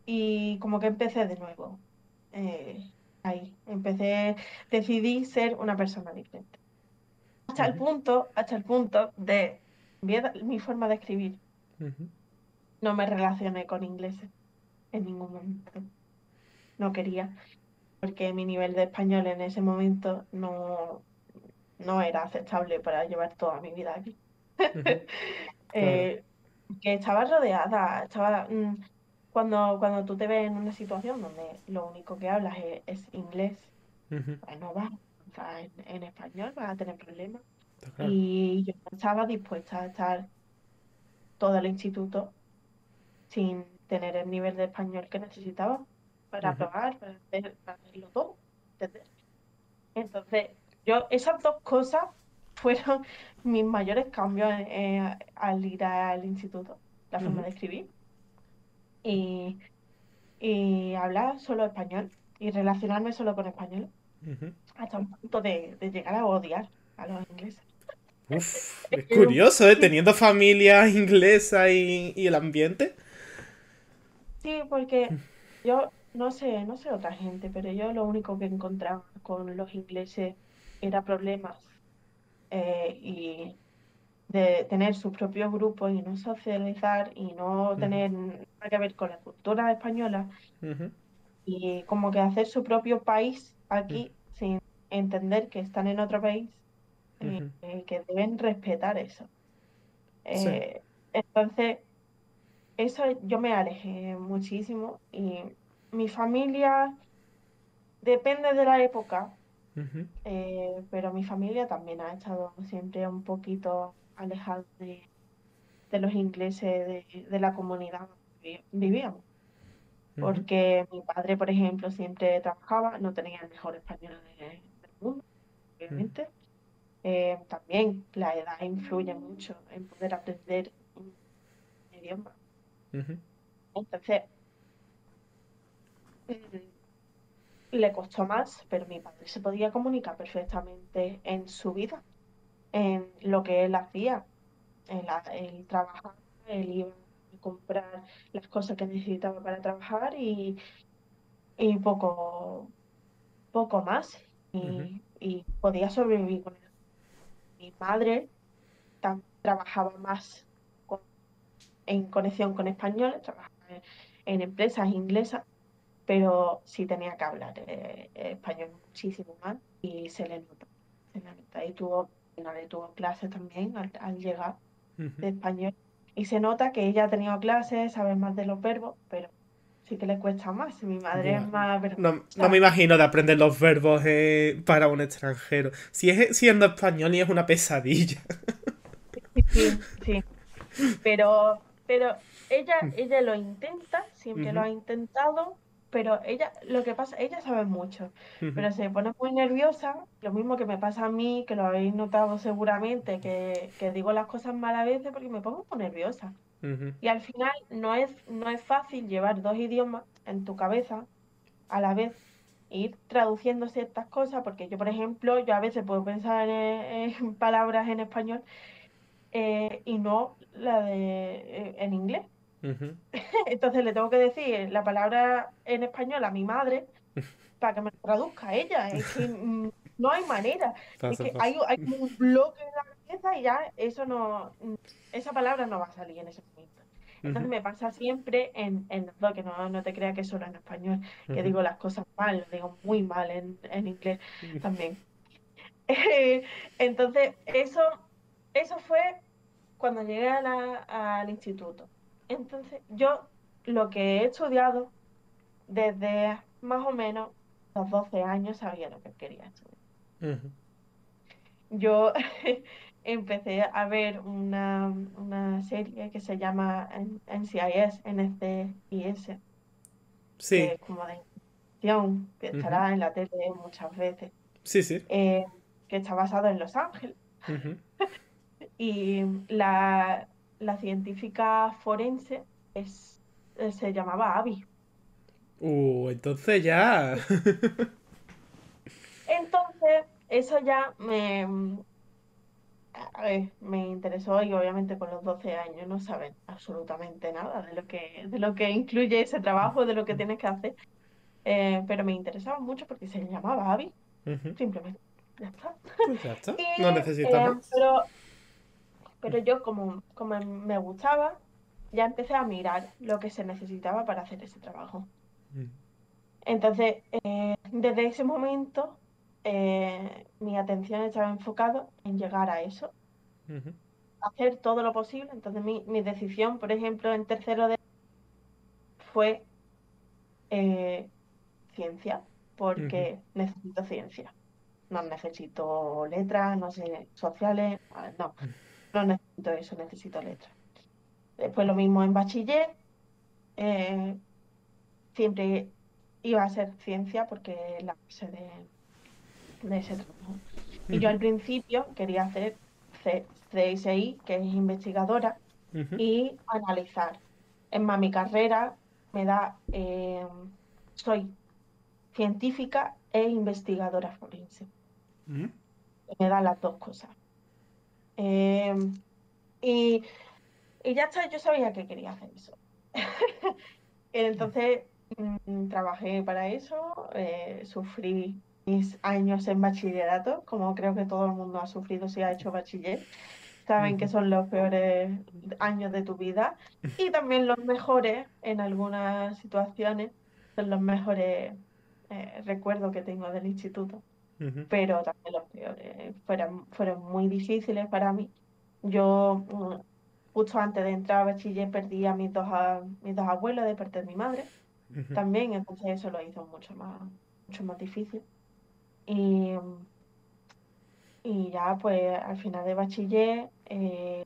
y como que empecé de nuevo. ahí. Empecé, decidí ser una persona diferente hasta el punto, hasta el punto de mi forma de escribir. No me relacioné con ingleses en ningún momento. No quería, porque mi nivel de español en ese momento no, no era aceptable para llevar toda mi vida aquí. Eh, que estaba rodeada, estaba mm, cuando, cuando tú te ves en una situación donde lo único que hablas es, inglés, pues no va en, español vas a tener problemas. Y yo estaba dispuesta a estar todo el instituto sin tener el nivel de español que necesitaba para probar, para, hacerlo todo. Entonces, yo, esas dos cosas fueron mis mayores cambios eh, al ir al instituto, la forma de escribir y, y hablar solo español y relacionarme solo con español hasta un punto de, llegar a odiar a los ingleses. es curioso, ¿eh? Teniendo familia inglesa y, el ambiente. Sí, porque yo no sé, no sé otra gente, pero yo lo único que encontraba con los ingleses era problemas eh, y de tener sus propios grupos y no socializar y no tener nada que ver con la cultura española. Y como que hacer su propio país aquí sin entender que están en otro país y eh, que deben respetar eso. Eh, entonces, eso yo me alejé muchísimo y mi familia depende de la época, eh, pero mi familia también ha estado siempre un poquito alejada de, los ingleses de, la comunidad donde vivíamos porque mi padre, por ejemplo, siempre trabajaba, no tenía el mejor español del mundo, obviamente. Eh, también la edad influye mucho en poder aprender un idioma. Entonces, mm, le costó más, pero mi padre se podía comunicar perfectamente en su vida, en lo que él hacía, en la, él trabajaba, él iba comprar las cosas que necesitaba para trabajar y, poco, poco más. Y, podía sobrevivir con eso. Mi madre trabajaba más en conexión con españoles, trabajaba en, empresas inglesas, pero sí tenía que hablar eh, español muchísimo más y se le nota. Y tuvo, tuvo clases también al, llegar de español y se nota que ella ha tenido clases, sabe más de los verbos, pero sí que le cuesta más. Mi madre es más no, no, me imagino de aprender los verbos eh, para un extranjero. Si es siendo español y es una pesadilla. Sí, sí. Pero, pero ella, ella lo intenta, siempre lo ha intentado, pero ella, lo que pasa, ella sabe mucho, pero se pone muy nerviosa, lo mismo que me pasa a mí, que lo habéis notado seguramente, que, digo las cosas mal a veces porque me pongo muy nerviosa. Y al final no es, no es fácil llevar dos idiomas en tu cabeza a la vez, ir traduciendo ciertas cosas, porque yo, por ejemplo, yo a veces puedo pensar en, palabras en español eh, y no la de eh, en inglés. Entonces le tengo que decir la palabra en español a mi madre para que me lo traduzca ella. Es que mm, no hay manera. Es que hay, hay como un bloque en la cabeza y ya eso no, mm, esa palabra no va a salir en ese momento. Entonces me pasa siempre en, en que no, no te creas que solo en español, que digo las cosas mal, digo muy mal en, en inglés también. Entonces, eso, eso fue cuando llegué a la- al instituto. Entonces, yo lo que he estudiado desde más o menos los 12 años sabía lo que quería estudiar. Yo empecé a ver una, una serie que se llama NCIS, NCIS, que Sí, es como de acción, que estará en la tele muchas veces, Sí, sí. eh, que está basado en Los Ángeles. ujú. Y la, la científica forense es, eh, se llamaba Abby. Uh, entonces ya. Entonces, eso ya me, me interesó y obviamente con los 12 años no saben absolutamente nada de lo que, de lo que incluye ese trabajo, de lo que tienes que hacer. Eh, pero me interesaba mucho porque se llamaba Abby, simplemente. Ya está. Pues ya está. Y, No necesita eh, pero, pero yo como, como me gustaba, ya empecé a mirar lo que se necesitaba para hacer ese trabajo. Ujú, Entonces, eh, desde ese momento, eh, mi atención estaba enfocada en llegar a eso, hacer todo lo posible. Entonces, mi, mi decisión, por ejemplo, en tercero de fue eh, ciencia, porque necesito ciencia. No necesito letras, no sé, sociales, ah, no, no necesito eso, necesito letras. Después lo mismo en bachiller, eh, siempre iba a ser ciencia porque es la base de, de ese trabajo. Y yo al principio quería hacer C- CSI, que es investigadora, y analizar. Es más, mi carrera me da, eh, soy científica e investigadora forense. Me da las dos cosas. Eh, y, y ya está, yo sabía que quería hacer eso. Entonces mm, trabajé para eso, eh, sufrí mis años en bachillerato, como creo que todo el mundo ha sufrido si ha hecho bachiller. Saben que son los peores años de tu vida y también los mejores en algunas situaciones, son los mejores eh, recuerdos que tengo del instituto, pero también los peores. Fueron, fueron muy difíciles para mí. Yo, mm, justo antes de entrar a bachiller, perdí a mis dos, a- mis dos abuelos de parte de mi madre también, entonces eso lo hizo mucho más, mucho más difícil. Y, y ya, pues al final de bachiller eh,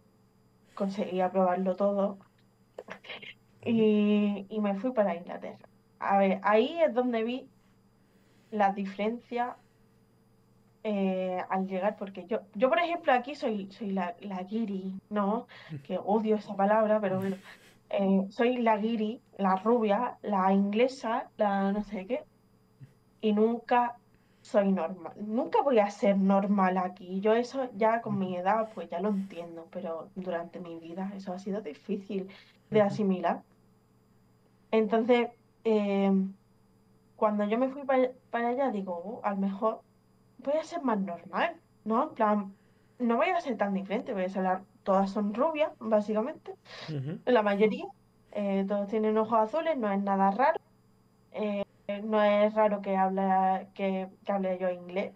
conseguí aprobarlo todo y, y me fui para Inglaterra. A ver, ahí es donde vi la diferencia eh, al llegar, porque yo, yo por ejemplo, aquí soy, soy la, la guiri, ¿no? Que odio esa palabra, pero bueno, eh, soy la guiri, la rubia, la inglesa, la no sé qué, y nunca soy normal, nunca voy a ser normal aquí. Yo eso ya con mi edad, pues ya lo entiendo, pero durante mi vida eso ha sido difícil de asimilar. Entonces, eh, cuando yo me fui pa- para allá, digo, "Oh, a lo mejor voy a ser más normal, ¿no? En plan, no voy a ser tan diferente, voy a ser la- todas son rubias, básicamente, la mayoría, eh, todos tienen ojos azules, no es nada raro, eh, no es raro que hable, que, que hable yo inglés,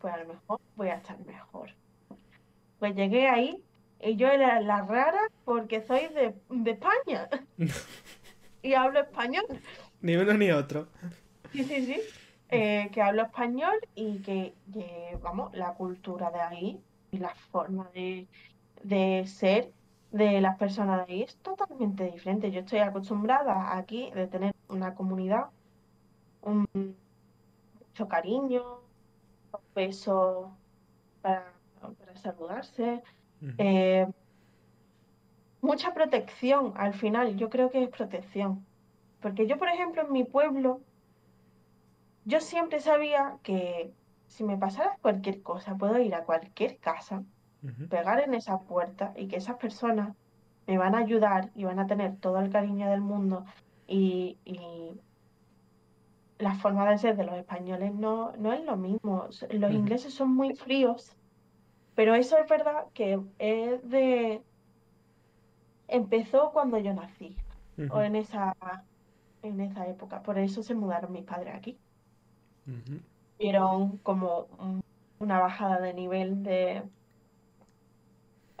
pues a lo mejor voy a estar mejor. Pues llegué ahí y yo era la rara porque soy de, de España y hablo español. Ni uno ni otro. Sí, sí, sí. Eh, que hablo español y que, que, vamos, la cultura de ahí y la forma de, de ser de las personas de ahí es totalmente diferente. Yo estoy acostumbrada aquí de tener una comunidad, un mucho cariño, besos para, para saludarse, eh, mucha protección al final. Yo creo que es protección. Porque yo, por ejemplo, en mi pueblo, Yo siempre sabía que si me pasara cualquier cosa, puedo ir a cualquier casa, pegar en esa puerta y que esas personas me van a ayudar y van a tener todo el cariño del mundo y, y, la forma de ser de los españoles no, no es lo mismo. Los ingleses son muy fríos, pero eso es verdad que es de... Empezó cuando yo nací, o en esa, en esa época. Por eso se mudaron mis padres aquí. Vieron como una bajada de nivel de,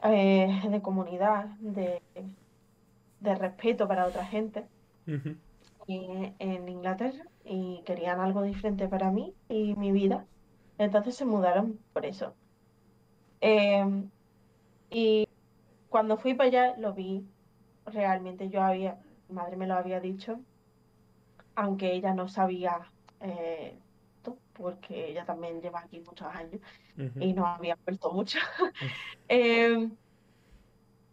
eh, de comunidad, de, de respeto para otra gente en Inglaterra y querían algo diferente para mí y mi vida. Entonces se mudaron por eso. Em, y cuando fui para allá lo vi realmente. Yo había, mi madre me lo había dicho, aunque ella no sabía eh, porque ella también lleva aquí muchos años y no había vuelto mucho. Em,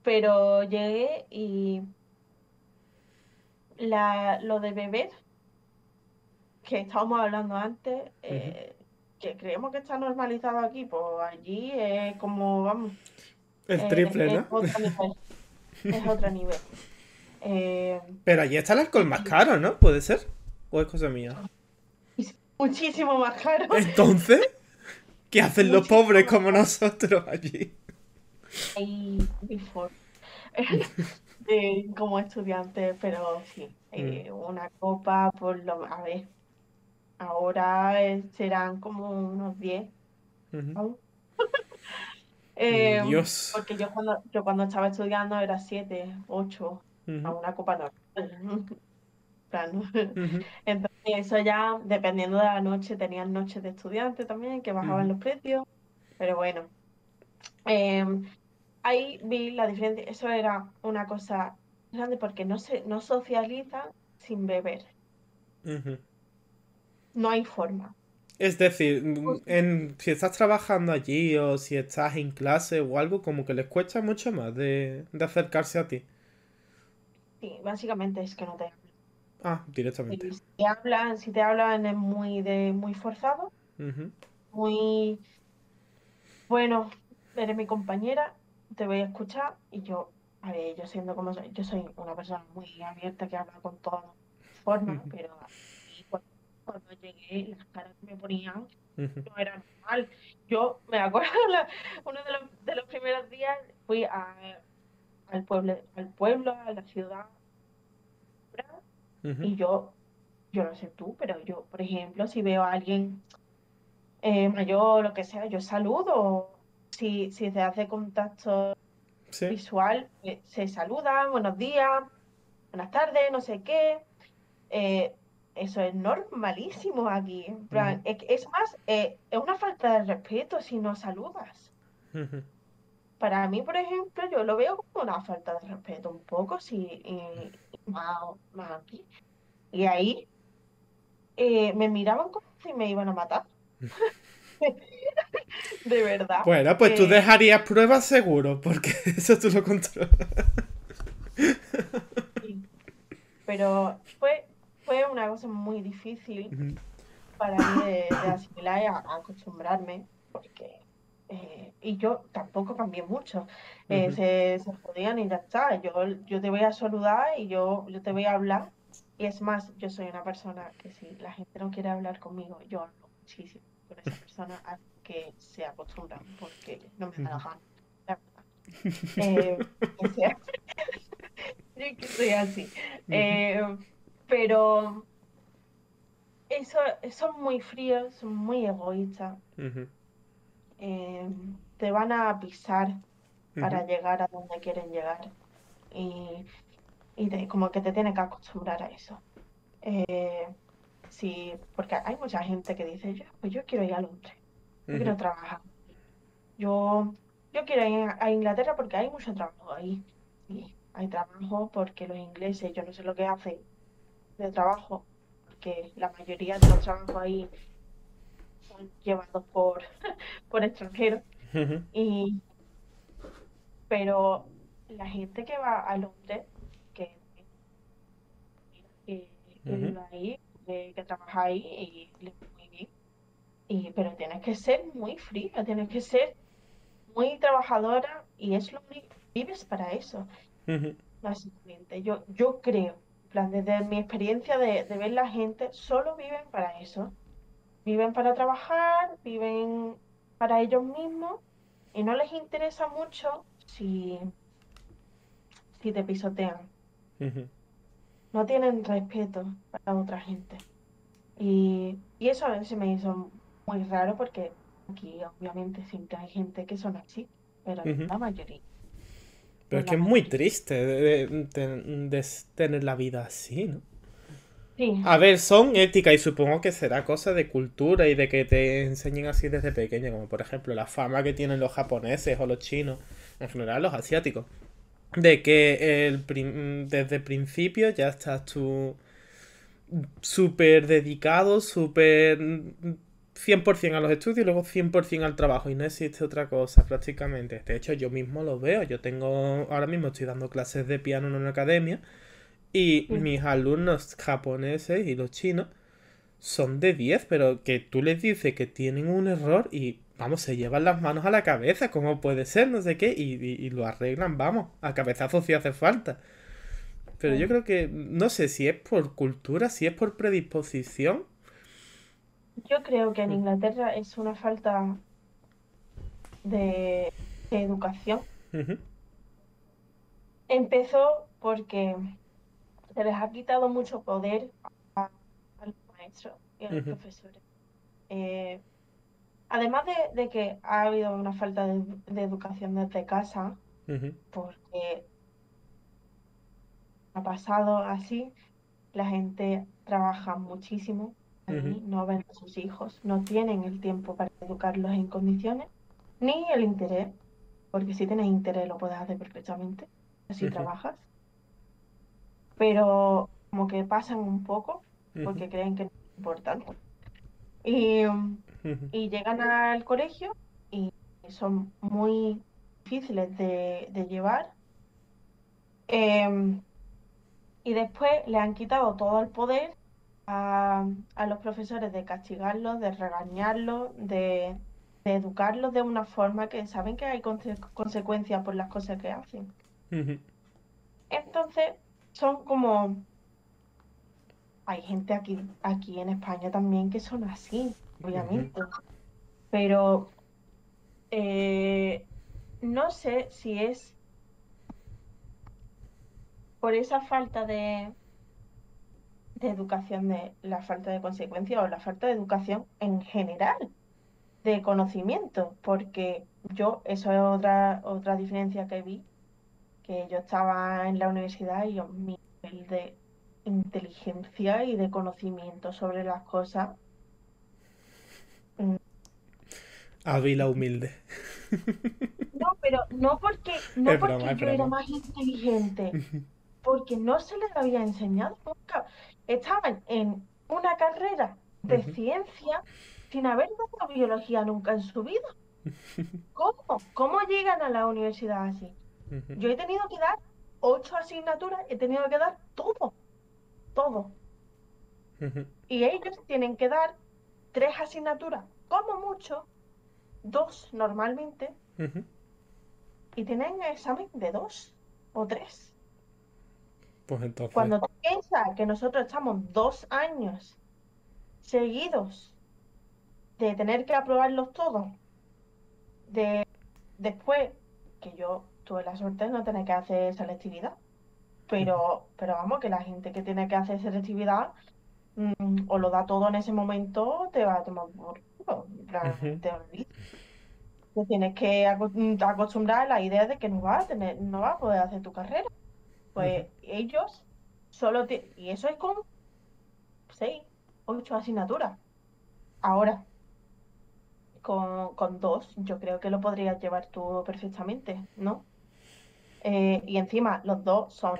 pero llegué y la, lo de beber, que estábamos hablando antes, eh, que creemos que está normalizado aquí, pues allí es como, vamos. El eh, triple, ¿no? Es otro nivel. es otro nivel. Eh, Pero allí está el alcohol más caro, ¿no? ¿Puede ser? ¿O es cosa mía? Muchísimo más caro. Entonces, ¿qué hacen los pobres como nosotros allí? Y, como estudiante, pero sí, eh, mm. una copa por lo... A ver, ahora eh, serán como unos 10. Eh, Dios. Porque yo cuando, yo cuando estaba estudiando era 7, 8, a una copa normal. Entonces, eso ya, dependiendo de la noche, tenían noches de estudiante también, que bajaban los precios. Pero bueno, em, ahí vi la diferencia. Eso era una cosa grande porque no se no socializa sin beber. No hay forma. Es decir, en, si estás trabajando allí o si estás en clase o algo, como que les cuesta mucho más de, acercarse a ti. Sí, básicamente es que no te. Ah, directamente. Si te hablan, si te hablan es muy de muy forzado, muy bueno, eres mi compañera, te voy a escuchar y yo, a ver, yo siendo como soy, yo soy una persona muy abierta que habla con todas formas, pero cuando, llegué las caras que me ponían no era normal. Yo me acuerdo, uno de los, de los primeros días fui a, al, pueblo, al pueblo, a la ciudad, y yo, yo no sé tú, pero yo, por ejemplo, si veo a alguien eh, mayor o lo que sea, yo saludo si, si se hace contacto visual, eh, se saluda, buenos días, buenas tardes, no sé qué. Eh, eso es normalísimo aquí. es, más, eh, es una falta de respeto si no saludas. Para mí, por ejemplo, yo lo veo como una falta de respeto un poco, si más, más aquí. Y ahí me miraban como si me iban a matar. de verdad. Bueno, pues tú dejarías pruebas seguro, porque eso tú lo controlas. Pero fue, fue una cosa muy difícil para mí de, asimilar y acostumbrarme, porque. Eh, y yo tampoco cambié mucho. Eh, se, se jodían y ya está. Yo, yo te voy a saludar y yo, yo te voy a hablar. Y es más, yo soy una persona que si la gente no quiere hablar conmigo, yo hablo muchísimo con esa persona que se acostumbran porque no me da la eh, yo que soy así. Pero eso, son muy fríos, son muy egoístas. Eh, te van a pisar para llegar a donde quieren llegar. Y, y como que te tienes que acostumbrar a eso. sí, porque hay mucha gente que dice, yo, pues yo quiero ir a Londres. Yo quiero trabajar. Yo, yo quiero ir a Inglaterra porque hay mucho trabajo ahí. Hay trabajo porque los ingleses, yo no sé lo que hacen de trabajo, porque la mayoría de los trabajos ahí llevados por, por extranjeros. y, pero la gente que va a Londres, que, que, vive ahí, que, trabaja ahí y le muy bien, pero tienes que ser muy fría, tienes que ser muy trabajadora y es lo único, vives para eso, básicamente. Yo, yo creo, plan, desde mi experiencia de, de ver la gente, solo viven para eso. Viven para trabajar, viven para ellos mismos y no les interesa mucho si, si te pisotean. No tienen respeto para otra gente. Y, y eso a veces se me hizo muy raro porque aquí obviamente siempre hay gente que son así, pero Ujú. la mayoría, Pero es que es muy triste de, de- de- de tener la vida así, ¿no? A ver, son éticas y supongo que será cosa de cultura y de que te enseñen así desde pequeño, como por ejemplo la fama que tienen los japoneses o los chinos, en general los asiáticos, de que el prim- desde el principio ya estás tú súper dedicado, súper 100% a los estudios y luego 100% al trabajo y no existe otra cosa prácticamente. De hecho, yo mismo lo veo, yo tengo, ahora mismo estoy dando clases de piano en una academia y mis alumnos japoneses y los chinos son de 10, pero que tú les dices que tienen un error y, vamos, se llevan las manos a la cabeza, ¿cómo puede ser? No sé qué, y, y- y lo arreglan, vamos, a cabezazos si hace falta. Pero yo creo que, no sé si es por cultura, si es por predisposición. Yo creo que en Inglaterra es una falta de, de educación. Empezó porque se les ha quitado mucho poder a, a los maestros y a los profesores. Eh, además de, de que ha habido una falta de, de educación desde casa, porque ha pasado así, la gente trabaja muchísimo allí, no ven a sus hijos, no tienen el tiempo para educarlos en condiciones, ni el interés, porque si tienes interés lo puedes hacer perfectamente, si ujú, trabajas, pero como que pasan un poco porque creen que no es importante. Y, llegan al colegio y son muy difíciles de, de llevar. em, y después le han quitado todo el poder a, a los profesores de castigarlos, de regañarlos, de, de educarlos de una forma que saben que hay conse- consecuencias por las cosas que hacen. Entonces, son como, hay gente aquí, aquí en España también que son así, obviamente, pero eh, no sé si es por esa falta de, de educación, de la falta de consecuencia o la falta de educación en general, de conocimiento, porque yo, eso es otra, otra diferencia que vi, que yo estaba en la universidad y yo, mi nivel de inteligencia y de conocimiento sobre las cosas, mm, Ávila humilde. no, pero no porque, no Es porque yo era más inteligente, porque no se les había enseñado nunca. Estaban en una carrera de ciencia sin haber dado biología nunca en su vida. ¿Cómo? ¿Cómo llegan a la universidad así? Yo he tenido que dar ocho asignaturas, he tenido que dar todo, todo. Y ellos tienen que dar tres asignaturas, como mucho, dos normalmente, y tienen examen de dos o tres. Pues entonces, Cuando tú piensas que nosotros estamos dos años seguidos de tener que aprobarlos todos, de después que yo tuve la suerte de no tener que hacer selectividad, pero, pero vamos, que la gente que tiene que hacer selectividad mm, o lo da todo en ese momento, te va a tomar por culo, te olvidas. Te tienes que mm, acostumbrar a la idea de que no vas a tener, no vas a poder hacer tu carrera. Pues ellos solo te, y eso es con seis, ocho asignaturas. Ahora, con, con dos, yo creo que lo podrías llevar tú perfectamente, ¿no? Eh, y encima los dos son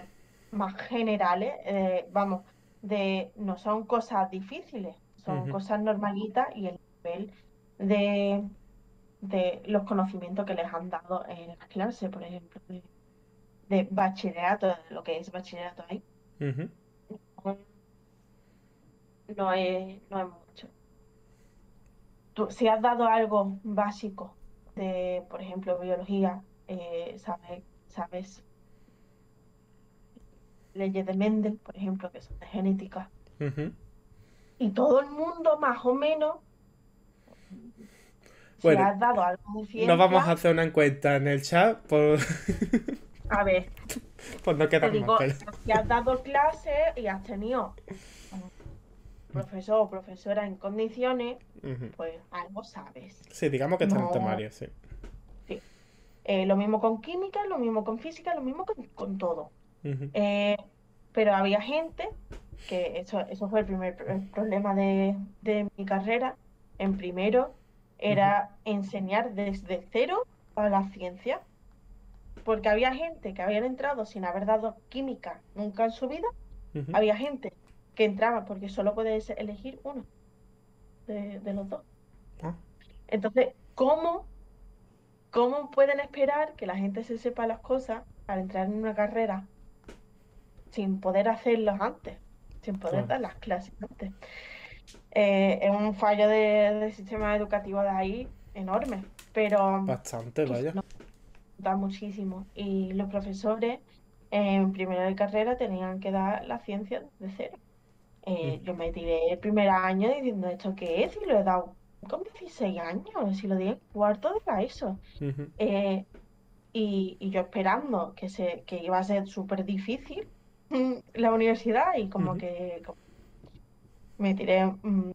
más generales, eh, vamos, de, no son cosas difíciles, son cosas normalitas y el nivel de, de los conocimientos que les han dado en las clases, por ejemplo, de, de bachillerato, de lo que es bachillerato ahí, no no es, no es mucho. Tú, si has dado algo básico de, por ejemplo, biología, eh, sabes, sabes leyes de Mendel, por ejemplo, que son de genética. Y todo el mundo, más o menos, si Bueno, has dado algo de no vamos a ciencia, hacer una encuesta en el chat por, a ver, por no te quedar digo, mal. si has dado clases y has tenido profesor o profesora en condiciones, pues algo sabes. Sí, digamos que está en el temario, sí. Eh, lo mismo con química, lo mismo con física, lo mismo con, con todo. Eh, pero había gente que eso, eso fue el primer el problema de, de mi carrera. En primero era enseñar desde cero a la ciencia, porque había gente que habían entrado sin haber dado química nunca en su vida, había gente que entraba porque solo puedes elegir uno de, de los dos. Ah, Entonces, ¿cómo, cómo pueden esperar que la gente se sepa las cosas al entrar en una carrera sin poder hacerlas antes, sin poder dar las clases antes? Eh, es un fallo de- del sistema educativo de ahí enorme, pero Bastante, vaya. nota muchísimo. Y los profesores en primero de carrera tenían que dar la ciencia de cero. Eh, Mm. yo me tiré el primer año diciendo, ¿esto qué es? Y lo he dado con 16 años, si lo di en cuarto de la ESO. Eh, y, y yo esperando que, se, que iba a ser súper difícil la universidad y como que como me tiré, mm,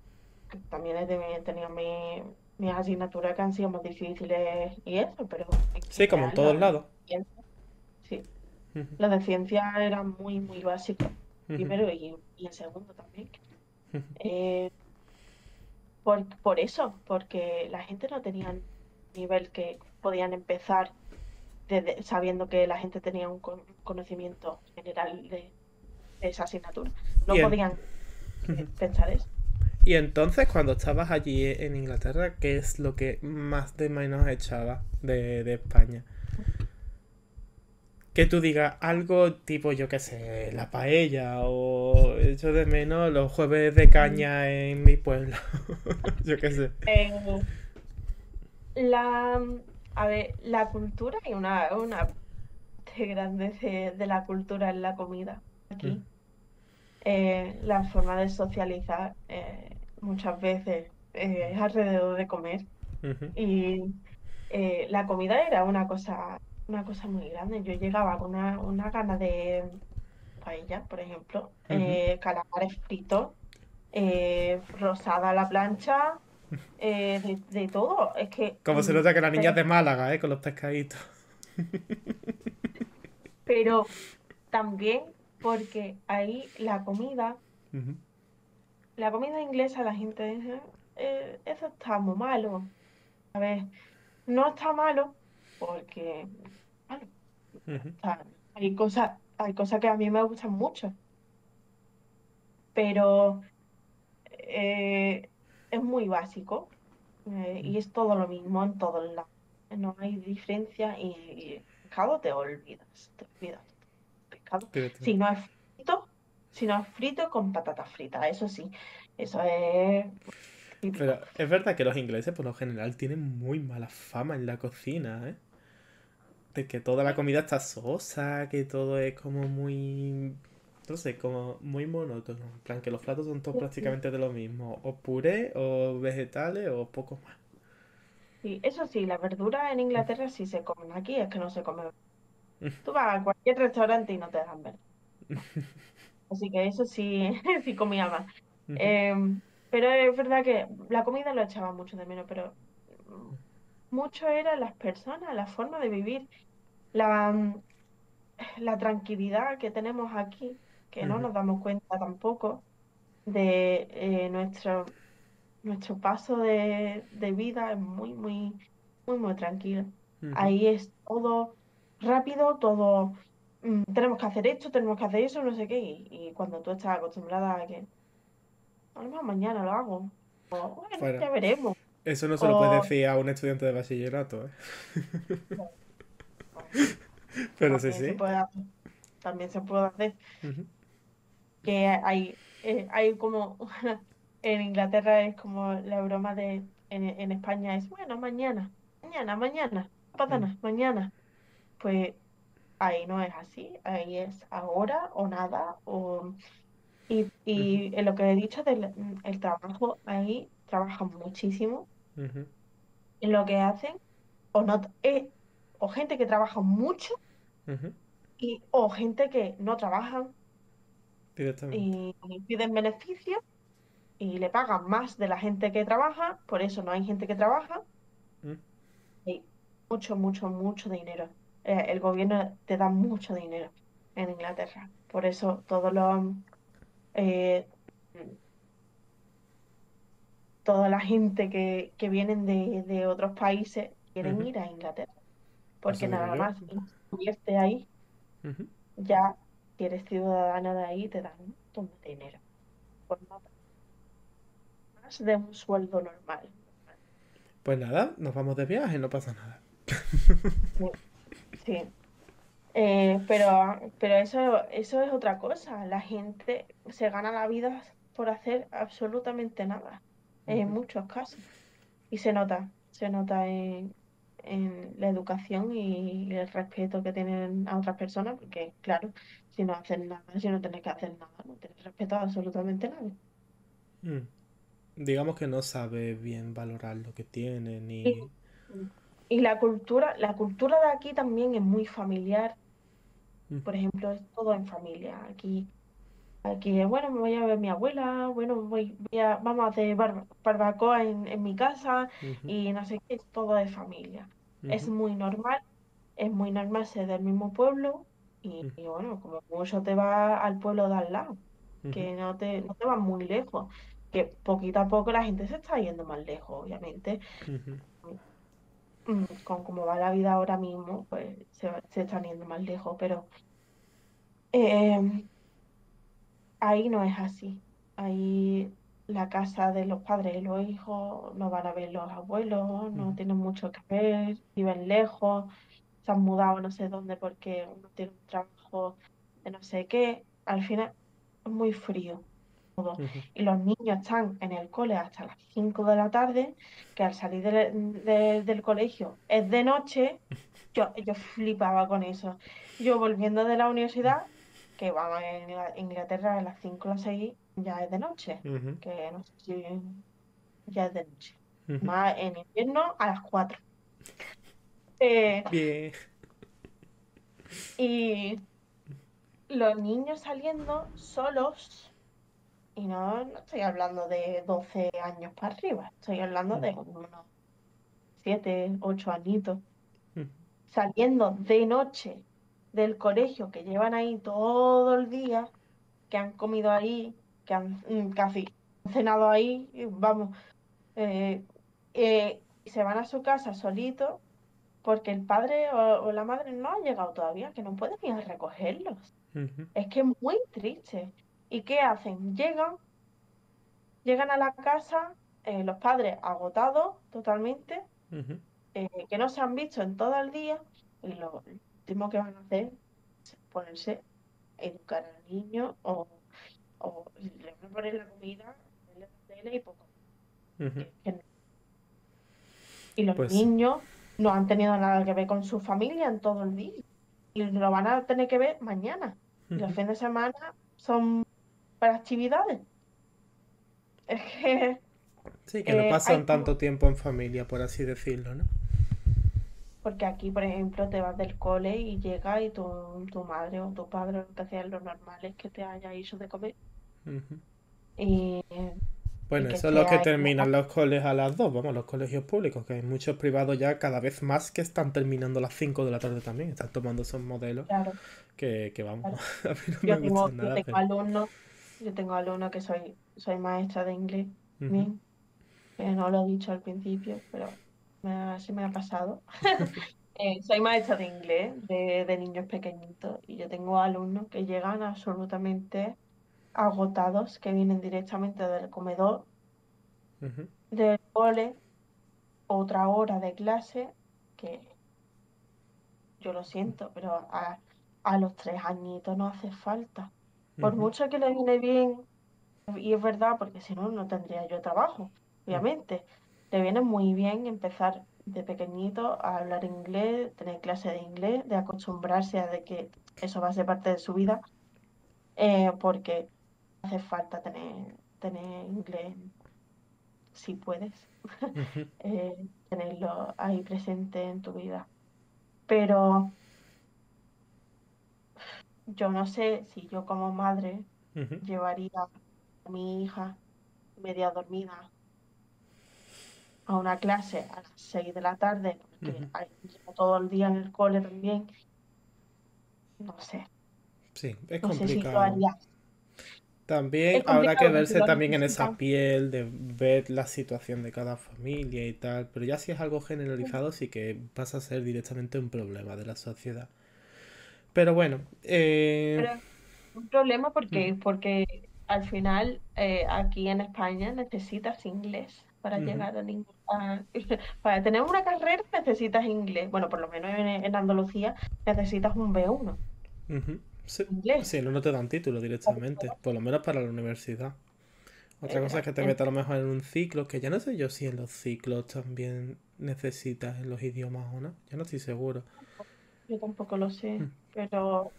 que también he teni- he tenido mi- mis asignaturas que han sido más difíciles y eso, pero Sí, como en todos lados. sí, los de ciencia eran muy, muy básicos, Ujú. primero y, y en segundo también. Eh, por, por eso, porque la gente no tenía el nivel que podían empezar desde- sabiendo que la gente tenía un con- conocimiento general de, de esa asignatura. No podían eh, pensar eso. Y entonces, cuando estabas allí en Inglaterra, ¿qué es lo que más de menos echabas de, de España? Que tú digas algo tipo, yo qué sé, la paella o echo de menos los jueves de caña en mi pueblo. Yo qué sé. Eh, la, a ver, la cultura y una, una parte grande de, de la cultura en la comida aquí. Mm. Eh, la forma de socializar eh, muchas veces es alrededor de comer. Y eh, la comida era una cosa, una cosa muy grande. Yo llegaba con una, una gana de paella, por ejemplo, Ujú. eh, calamares fritos, eh, rosada a la plancha, eh, de, de todo. Es que, Como se nota que la niña pero, es de Málaga, ¿eh? Con los pescaditos. pero también porque ahí la comida, la comida inglesa, la gente dice, "Eh, eso está muy malo. A ver, no está malo porque, malo. Ujú. O sea, hay cosas, hay cosas que a mí me gustan mucho, pero eh, es muy básico eh, y es todo lo mismo en todos lados. No hay diferencia y, y pescado te olvidas, te olvidas. Pescado. Si no es frito, si no es frito con patatas fritas, eso sí, eso es. Pero es verdad que los ingleses por lo general tienen muy mala fama en la cocina, ¿eh? De que toda la comida está sosa, que todo es como muy... No sé, como muy monótono. En plan, que los platos son todos prácticamente de lo mismo. O puré, o vegetales, o poco más. Sí, eso sí, las verduras en Inglaterra sí se comen, aquí es que no se comen. Tú vas a cualquier restaurante y no te dan verduras. Así que eso sí, sí comía más. Em, pero es verdad que la comida lo echaba mucho de menos, pero mucho era las personas, la forma de vivir, la, mm, la tranquilidad que tenemos aquí, que no nos damos cuenta tampoco de eh, nuestro, nuestro paso de, de vida es muy, muy, muy, muy tranquilo. Ahí es todo rápido, todo, mm, tenemos que hacer esto, tenemos que hacer eso, no sé qué, y, y cuando tú estás acostumbrada a que, a lo mejor mañana lo hago, o bueno, Bueno, ya veremos, eso no se lo puedes decir a un estudiante de bachillerato, ¿eh? Pero sí, también se sí. puede hacer, también se puede hacer, que hay, eh, hay como, en Inglaterra es como la broma de, en, en España es, bueno, mañana, mañana, mañana, Mm. patanas, mañana, pues ahí no es así, ahí es ahora o nada. O... Y, y en lo que he dicho del el trabajo, ahí trabajan muchísimo en lo que hacen, o no, eh, o gente que trabaja mucho y, o gente que no trabajan Directamente. y piden beneficios y le pagan más de la gente que trabaja, por eso no hay gente que trabaja, Mm, y mucho, mucho, mucho dinero. Eh, el gobierno te da mucho dinero en Inglaterra, por eso todos los, eh, toda la gente que, que vienen de, de otros países quieren ir a Inglaterra, porque nada más invierte ahí, Ujú. ya si eres ciudadano de ahí, te dan un montón de dinero, por no más de un sueldo normal. Pues nada, nos vamos de viaje, no pasa nada. Sí, sí. Eh, pero, pero eso, eso es otra cosa. La gente se gana la vida por hacer absolutamente nada, en muchos casos. Y se nota, se nota en, en la educación y el respeto que tienen a otras personas, porque claro, si no hacen nada, si no tienes que hacer nada, no tienes respeto a absolutamente nadie. mm. Digamos que no sabe bien valorar lo que tiene, Y, ni... y la cultura, la cultura de aquí también es muy familiar. Ujú, Por ejemplo, es todo en familia. Aquí Aquí, bueno, me voy a ver mi abuela, bueno, voy, voy a, vamos a hacer bar- barbacoa en, en mi casa y no sé qué, es todo de familia. Es muy normal, es muy normal ser del mismo pueblo y, bueno, como mucho te vas al pueblo de al lado, que no te, no te vas muy lejos, que poquito a poco la gente se está yendo más lejos, obviamente. Mm, con cómo va la vida ahora mismo, pues se, va- se están yendo más lejos, pero... em, Ahí no es así. Ahí la casa de los padres y los hijos no van a ver los abuelos, no tienen mucho que ver, viven lejos, se han mudado no sé dónde porque uno tiene un trabajo de no sé qué. Al final es muy frío y los niños están en el cole hasta las 5 de la tarde, que al salir del de- del colegio es de noche, yo, yo flipaba con eso. Yo volviendo de la universidad, que vamos en Ingla- Inglaterra a las 5 o las 6 ya es de noche, ujú, que no sé si ya es de noche. ujú. Más en invierno a las 4. Eh, Bien. y los niños saliendo solos, y no, no estoy hablando de 12 años para arriba, estoy hablando de unos siete, ocho añitos, Ujú, saliendo de noche del colegio, que llevan ahí todo el día, que han comido ahí, que han mm, casi cenado ahí, vamos, eh, eh, y se van a su casa solitos porque el padre o, o la madre no han llegado todavía, que no pueden ir a recogerlos. Es que es muy triste. ¿Y qué hacen? Llegan, llegan a la casa, eh, los padres agotados totalmente eh, que no se han visto en todo el día y lo último que van a hacer es ponerse a educar al niño o, o le van a poner la comida, ponerle la tele y poco. ujú. Que- que no. Y los Pues niños no han tenido nada que ver con su familia en todo el día y lo van a tener que ver mañana. Y los fines de semana son para actividades. Es que Sí, que no eh, hay pasan tanto tiempo en familia, por así decirlo, ¿no? Porque aquí, por ejemplo, te vas del cole y llegas y tu, tu madre o tu padre lo que hacía lo normal es que te haya hecho de comer Ujú. y, y Bueno, que eso es lo que terminan los coles a las 2, vamos, los colegios públicos, que hay muchos privados ya cada vez más que están terminando a las 5 de la tarde también, están tomando esos modelos Claro, que, que vamos, claro. a mí no me Yo tengo, gustan yo nada, tengo pero... alumnos, yo tengo alumnos que soy, soy maestra de inglés, Ujú, bien, que no lo he dicho al principio, pero me ha- se me ha pasado. Eh, soy maestra de inglés de, de niños pequeñitos y yo tengo alumnos que llegan absolutamente agotados, que vienen directamente del comedor del cole otra hora de clase, que yo lo siento, pero a, a los tres añitos no hace falta. Por mucho que le viene bien, y es verdad, porque si no, no tendría yo trabajo, obviamente. Le viene muy bien empezar de pequeñito a hablar inglés, tener clase de inglés, de acostumbrarse a de que eso va a ser parte de su vida, eh, porque hace falta tener, tener inglés si puedes, eh, tenerlo ahí presente en tu vida. Pero yo no sé si yo como madre llevaría a mi hija media dormida a una clase a las 6 de la tarde, porque hay todo el día en el cole también. No sé. Sí, es complicado. También habrá que verse también en esa piel, de ver la situación de cada familia y tal, pero ya si es algo generalizado sí que pasa a ser directamente un problema de la sociedad. Pero bueno. Eh... un problema porque, porque al final eh, aquí en España necesitas inglés para llegar a ningún... para tener una carrera necesitas inglés. Bueno, por lo menos en, Andalucía necesitas un B1. sí. Inglés. sí, no, no te dan título directamente, por lo menos para la universidad. Otra cosa es que te metas a lo mejor en un ciclo, que ya no sé yo si en los ciclos también necesitas en los idiomas o no, ya no estoy seguro. Yo tampoco lo sé, mm. pero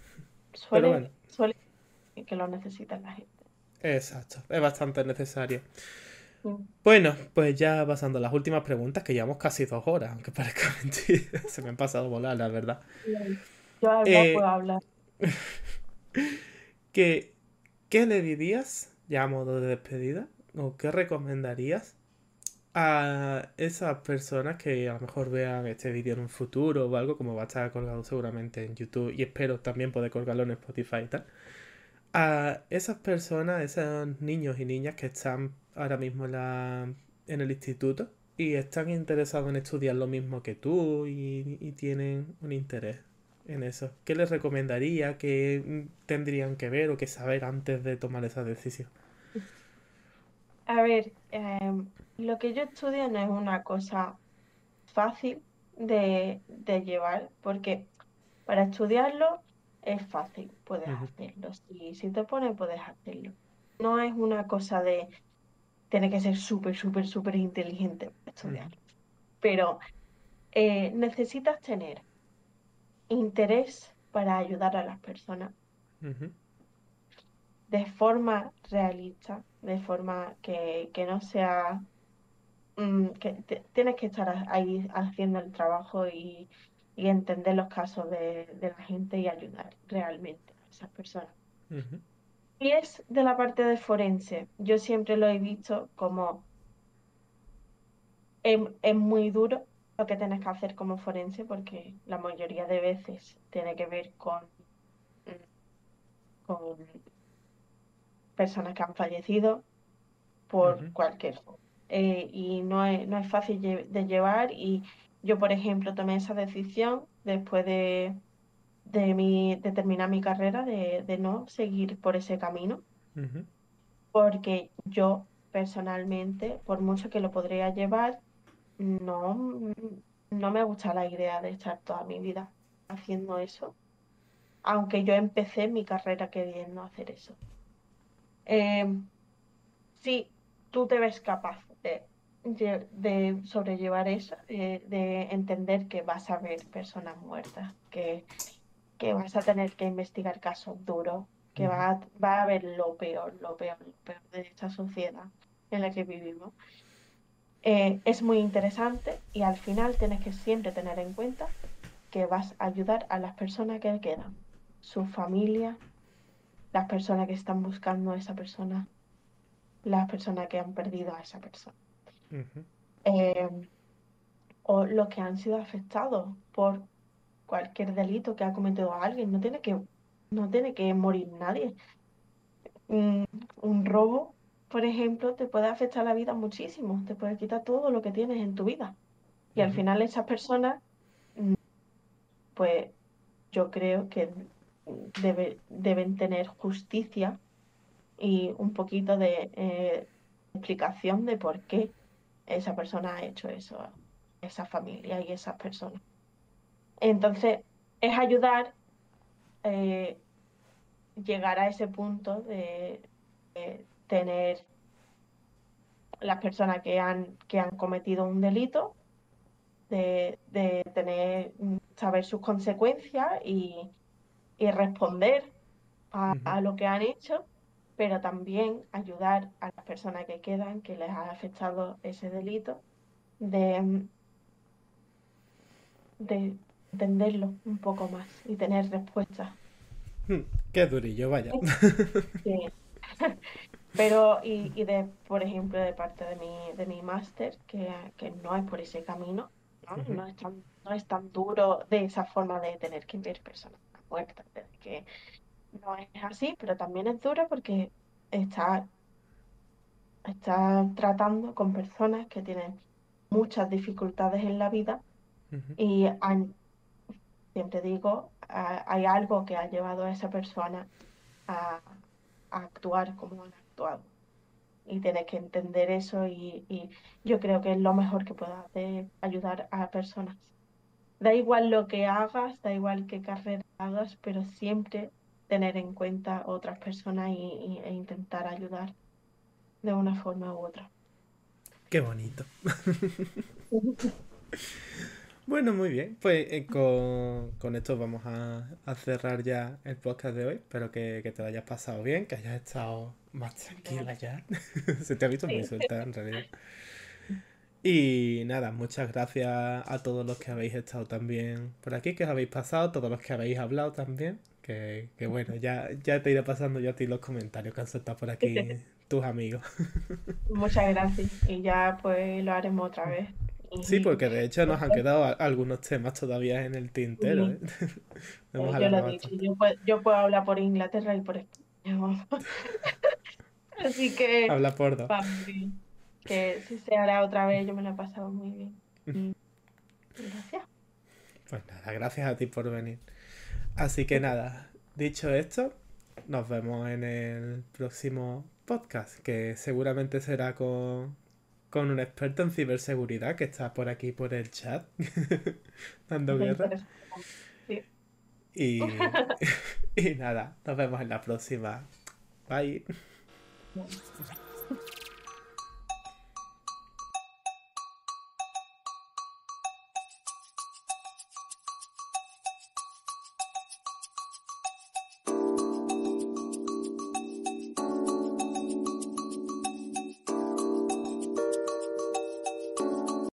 suele, suele que lo necesita la gente. Exacto, es bastante necesario. Bueno, pues ya pasando a las últimas preguntas, que llevamos casi dos horas, aunque parezca mentira. Se me han pasado volar, la verdad. Yo eh, puedo hablar. ¿qué, ¿Qué le dirías, ya a modo de despedida, o qué recomendarías a esas personas que a lo mejor vean este vídeo en un futuro o algo, como va a estar colgado seguramente en YouTube y espero también poder colgarlo en Spotify y tal? A esas personas, esos niños y niñas que están ahora mismo en, la, en el instituto y están interesados en estudiar lo mismo que tú y, tienen un interés en eso. ¿Qué les recomendaría? ¿Qué tendrían que ver o que saber antes de tomar esa decisión? A ver, em, lo que yo estudio no es una cosa fácil de, llevar, porque para estudiarlo es fácil, puedes hacerlo. Si, si te pones, puedes hacerlo. No es una cosa de tiene que ser súper, súper, súper inteligente para estudiar. Pero eh, necesitas tener interés para ayudar a las personas de forma realista, de forma que, no sea... Mm, que tienes que estar ahí haciendo el trabajo y, entender los casos de, la gente y ayudar realmente a esas personas. Y es de la parte de forense. Yo siempre lo he visto como es, muy duro lo que tienes que hacer como forense porque la mayoría de veces tiene que ver con, con personas que han fallecido por cualquier eh, y no es, no es fácil de llevar y yo por ejemplo tomé esa decisión después de de, mi, de terminar mi carrera, de, no seguir por ese camino, porque yo personalmente, por mucho que lo podría llevar, no, no me gusta la idea de estar toda mi vida haciendo eso, aunque yo empecé mi carrera queriendo hacer eso. Eh, si tú te ves capaz de, de sobrellevar eso, eh, de entender que vas a ver personas muertas, que que vas a tener que investigar casos duros, que va, a, va a haber lo peor, lo peor, lo peor de esta sociedad en la que vivimos. Eh, es muy interesante y al final tienes que siempre tener en cuenta que vas a ayudar a las personas que quedan, su familia, las personas que están buscando a esa persona, las personas que han perdido a esa persona. Eh, o los que han sido afectados por cualquier delito que ha cometido alguien, no tiene que, no tiene que morir nadie. Un, robo, por ejemplo, te puede afectar la vida muchísimo, te puede quitar todo lo que tienes en tu vida. Y al final esas personas, mm, pues yo creo que deben tener justicia y un poquito de eh, explicación de por qué esa persona ha hecho eso, esa familia y esas personas. Entonces, es ayudar eh, llegar a ese punto de, tener las personas que han, que han cometido un delito, de, de tener, saber sus consecuencias y, y responder a lo que han hecho, pero también ayudar a las personas que quedan, que les ha afectado ese delito, de, de entenderlo un poco más y tener respuestas. Hmm, Qué durillo, vaya. Sí. Pero, y, y de, por ejemplo, de parte de mi, de mi máster, que, que no es por ese camino, ¿no? No es tan, no es tan duro de esa forma de tener que ver personas muertas, que no es así, pero también es duro porque está, está tratando con personas que tienen muchas dificultades en la vida y han- siempre digo, hay algo que ha llevado a esa persona a, a actuar como han actuado. y tienes que entender eso y, y yo creo que es lo mejor que puedo hacer, ayudar a personas. Da igual lo que hagas, da igual qué carrera hagas, pero siempre tener en cuenta otras personas y, e intentar ayudar de una forma u otra. Qué bonito. Bueno, muy bien. Pues eh, con, con esto vamos a, cerrar ya el podcast de hoy. Espero que, que te lo hayas pasado bien, que hayas estado más tranquila ya. Se te ha visto muy suelta en realidad. Y nada, muchas gracias a todos los que habéis estado también por aquí, que os habéis pasado, todos los que habéis hablado también. Que, que bueno, ya, ya te iré pasando yo a ti los comentarios que han soltado por aquí tus amigos. Muchas gracias y ya pues lo haremos otra vez. Sí, porque de hecho nos han quedado algunos temas todavía en el tintero, ¿eh? hemos eh, yo lo he dicho, yo puedo, yo puedo hablar por Inglaterra y por España. Así que Habla por dos. Que si se hará otra vez, yo me lo he pasado muy bien. Gracias. Pues nada, gracias a ti por venir. Así que nada, dicho esto, nos vemos en el próximo podcast, que seguramente será con, con un experto en ciberseguridad que está por aquí por el chat, dando guerra. Sí. Y, y nada, nos vemos en la próxima. Bye.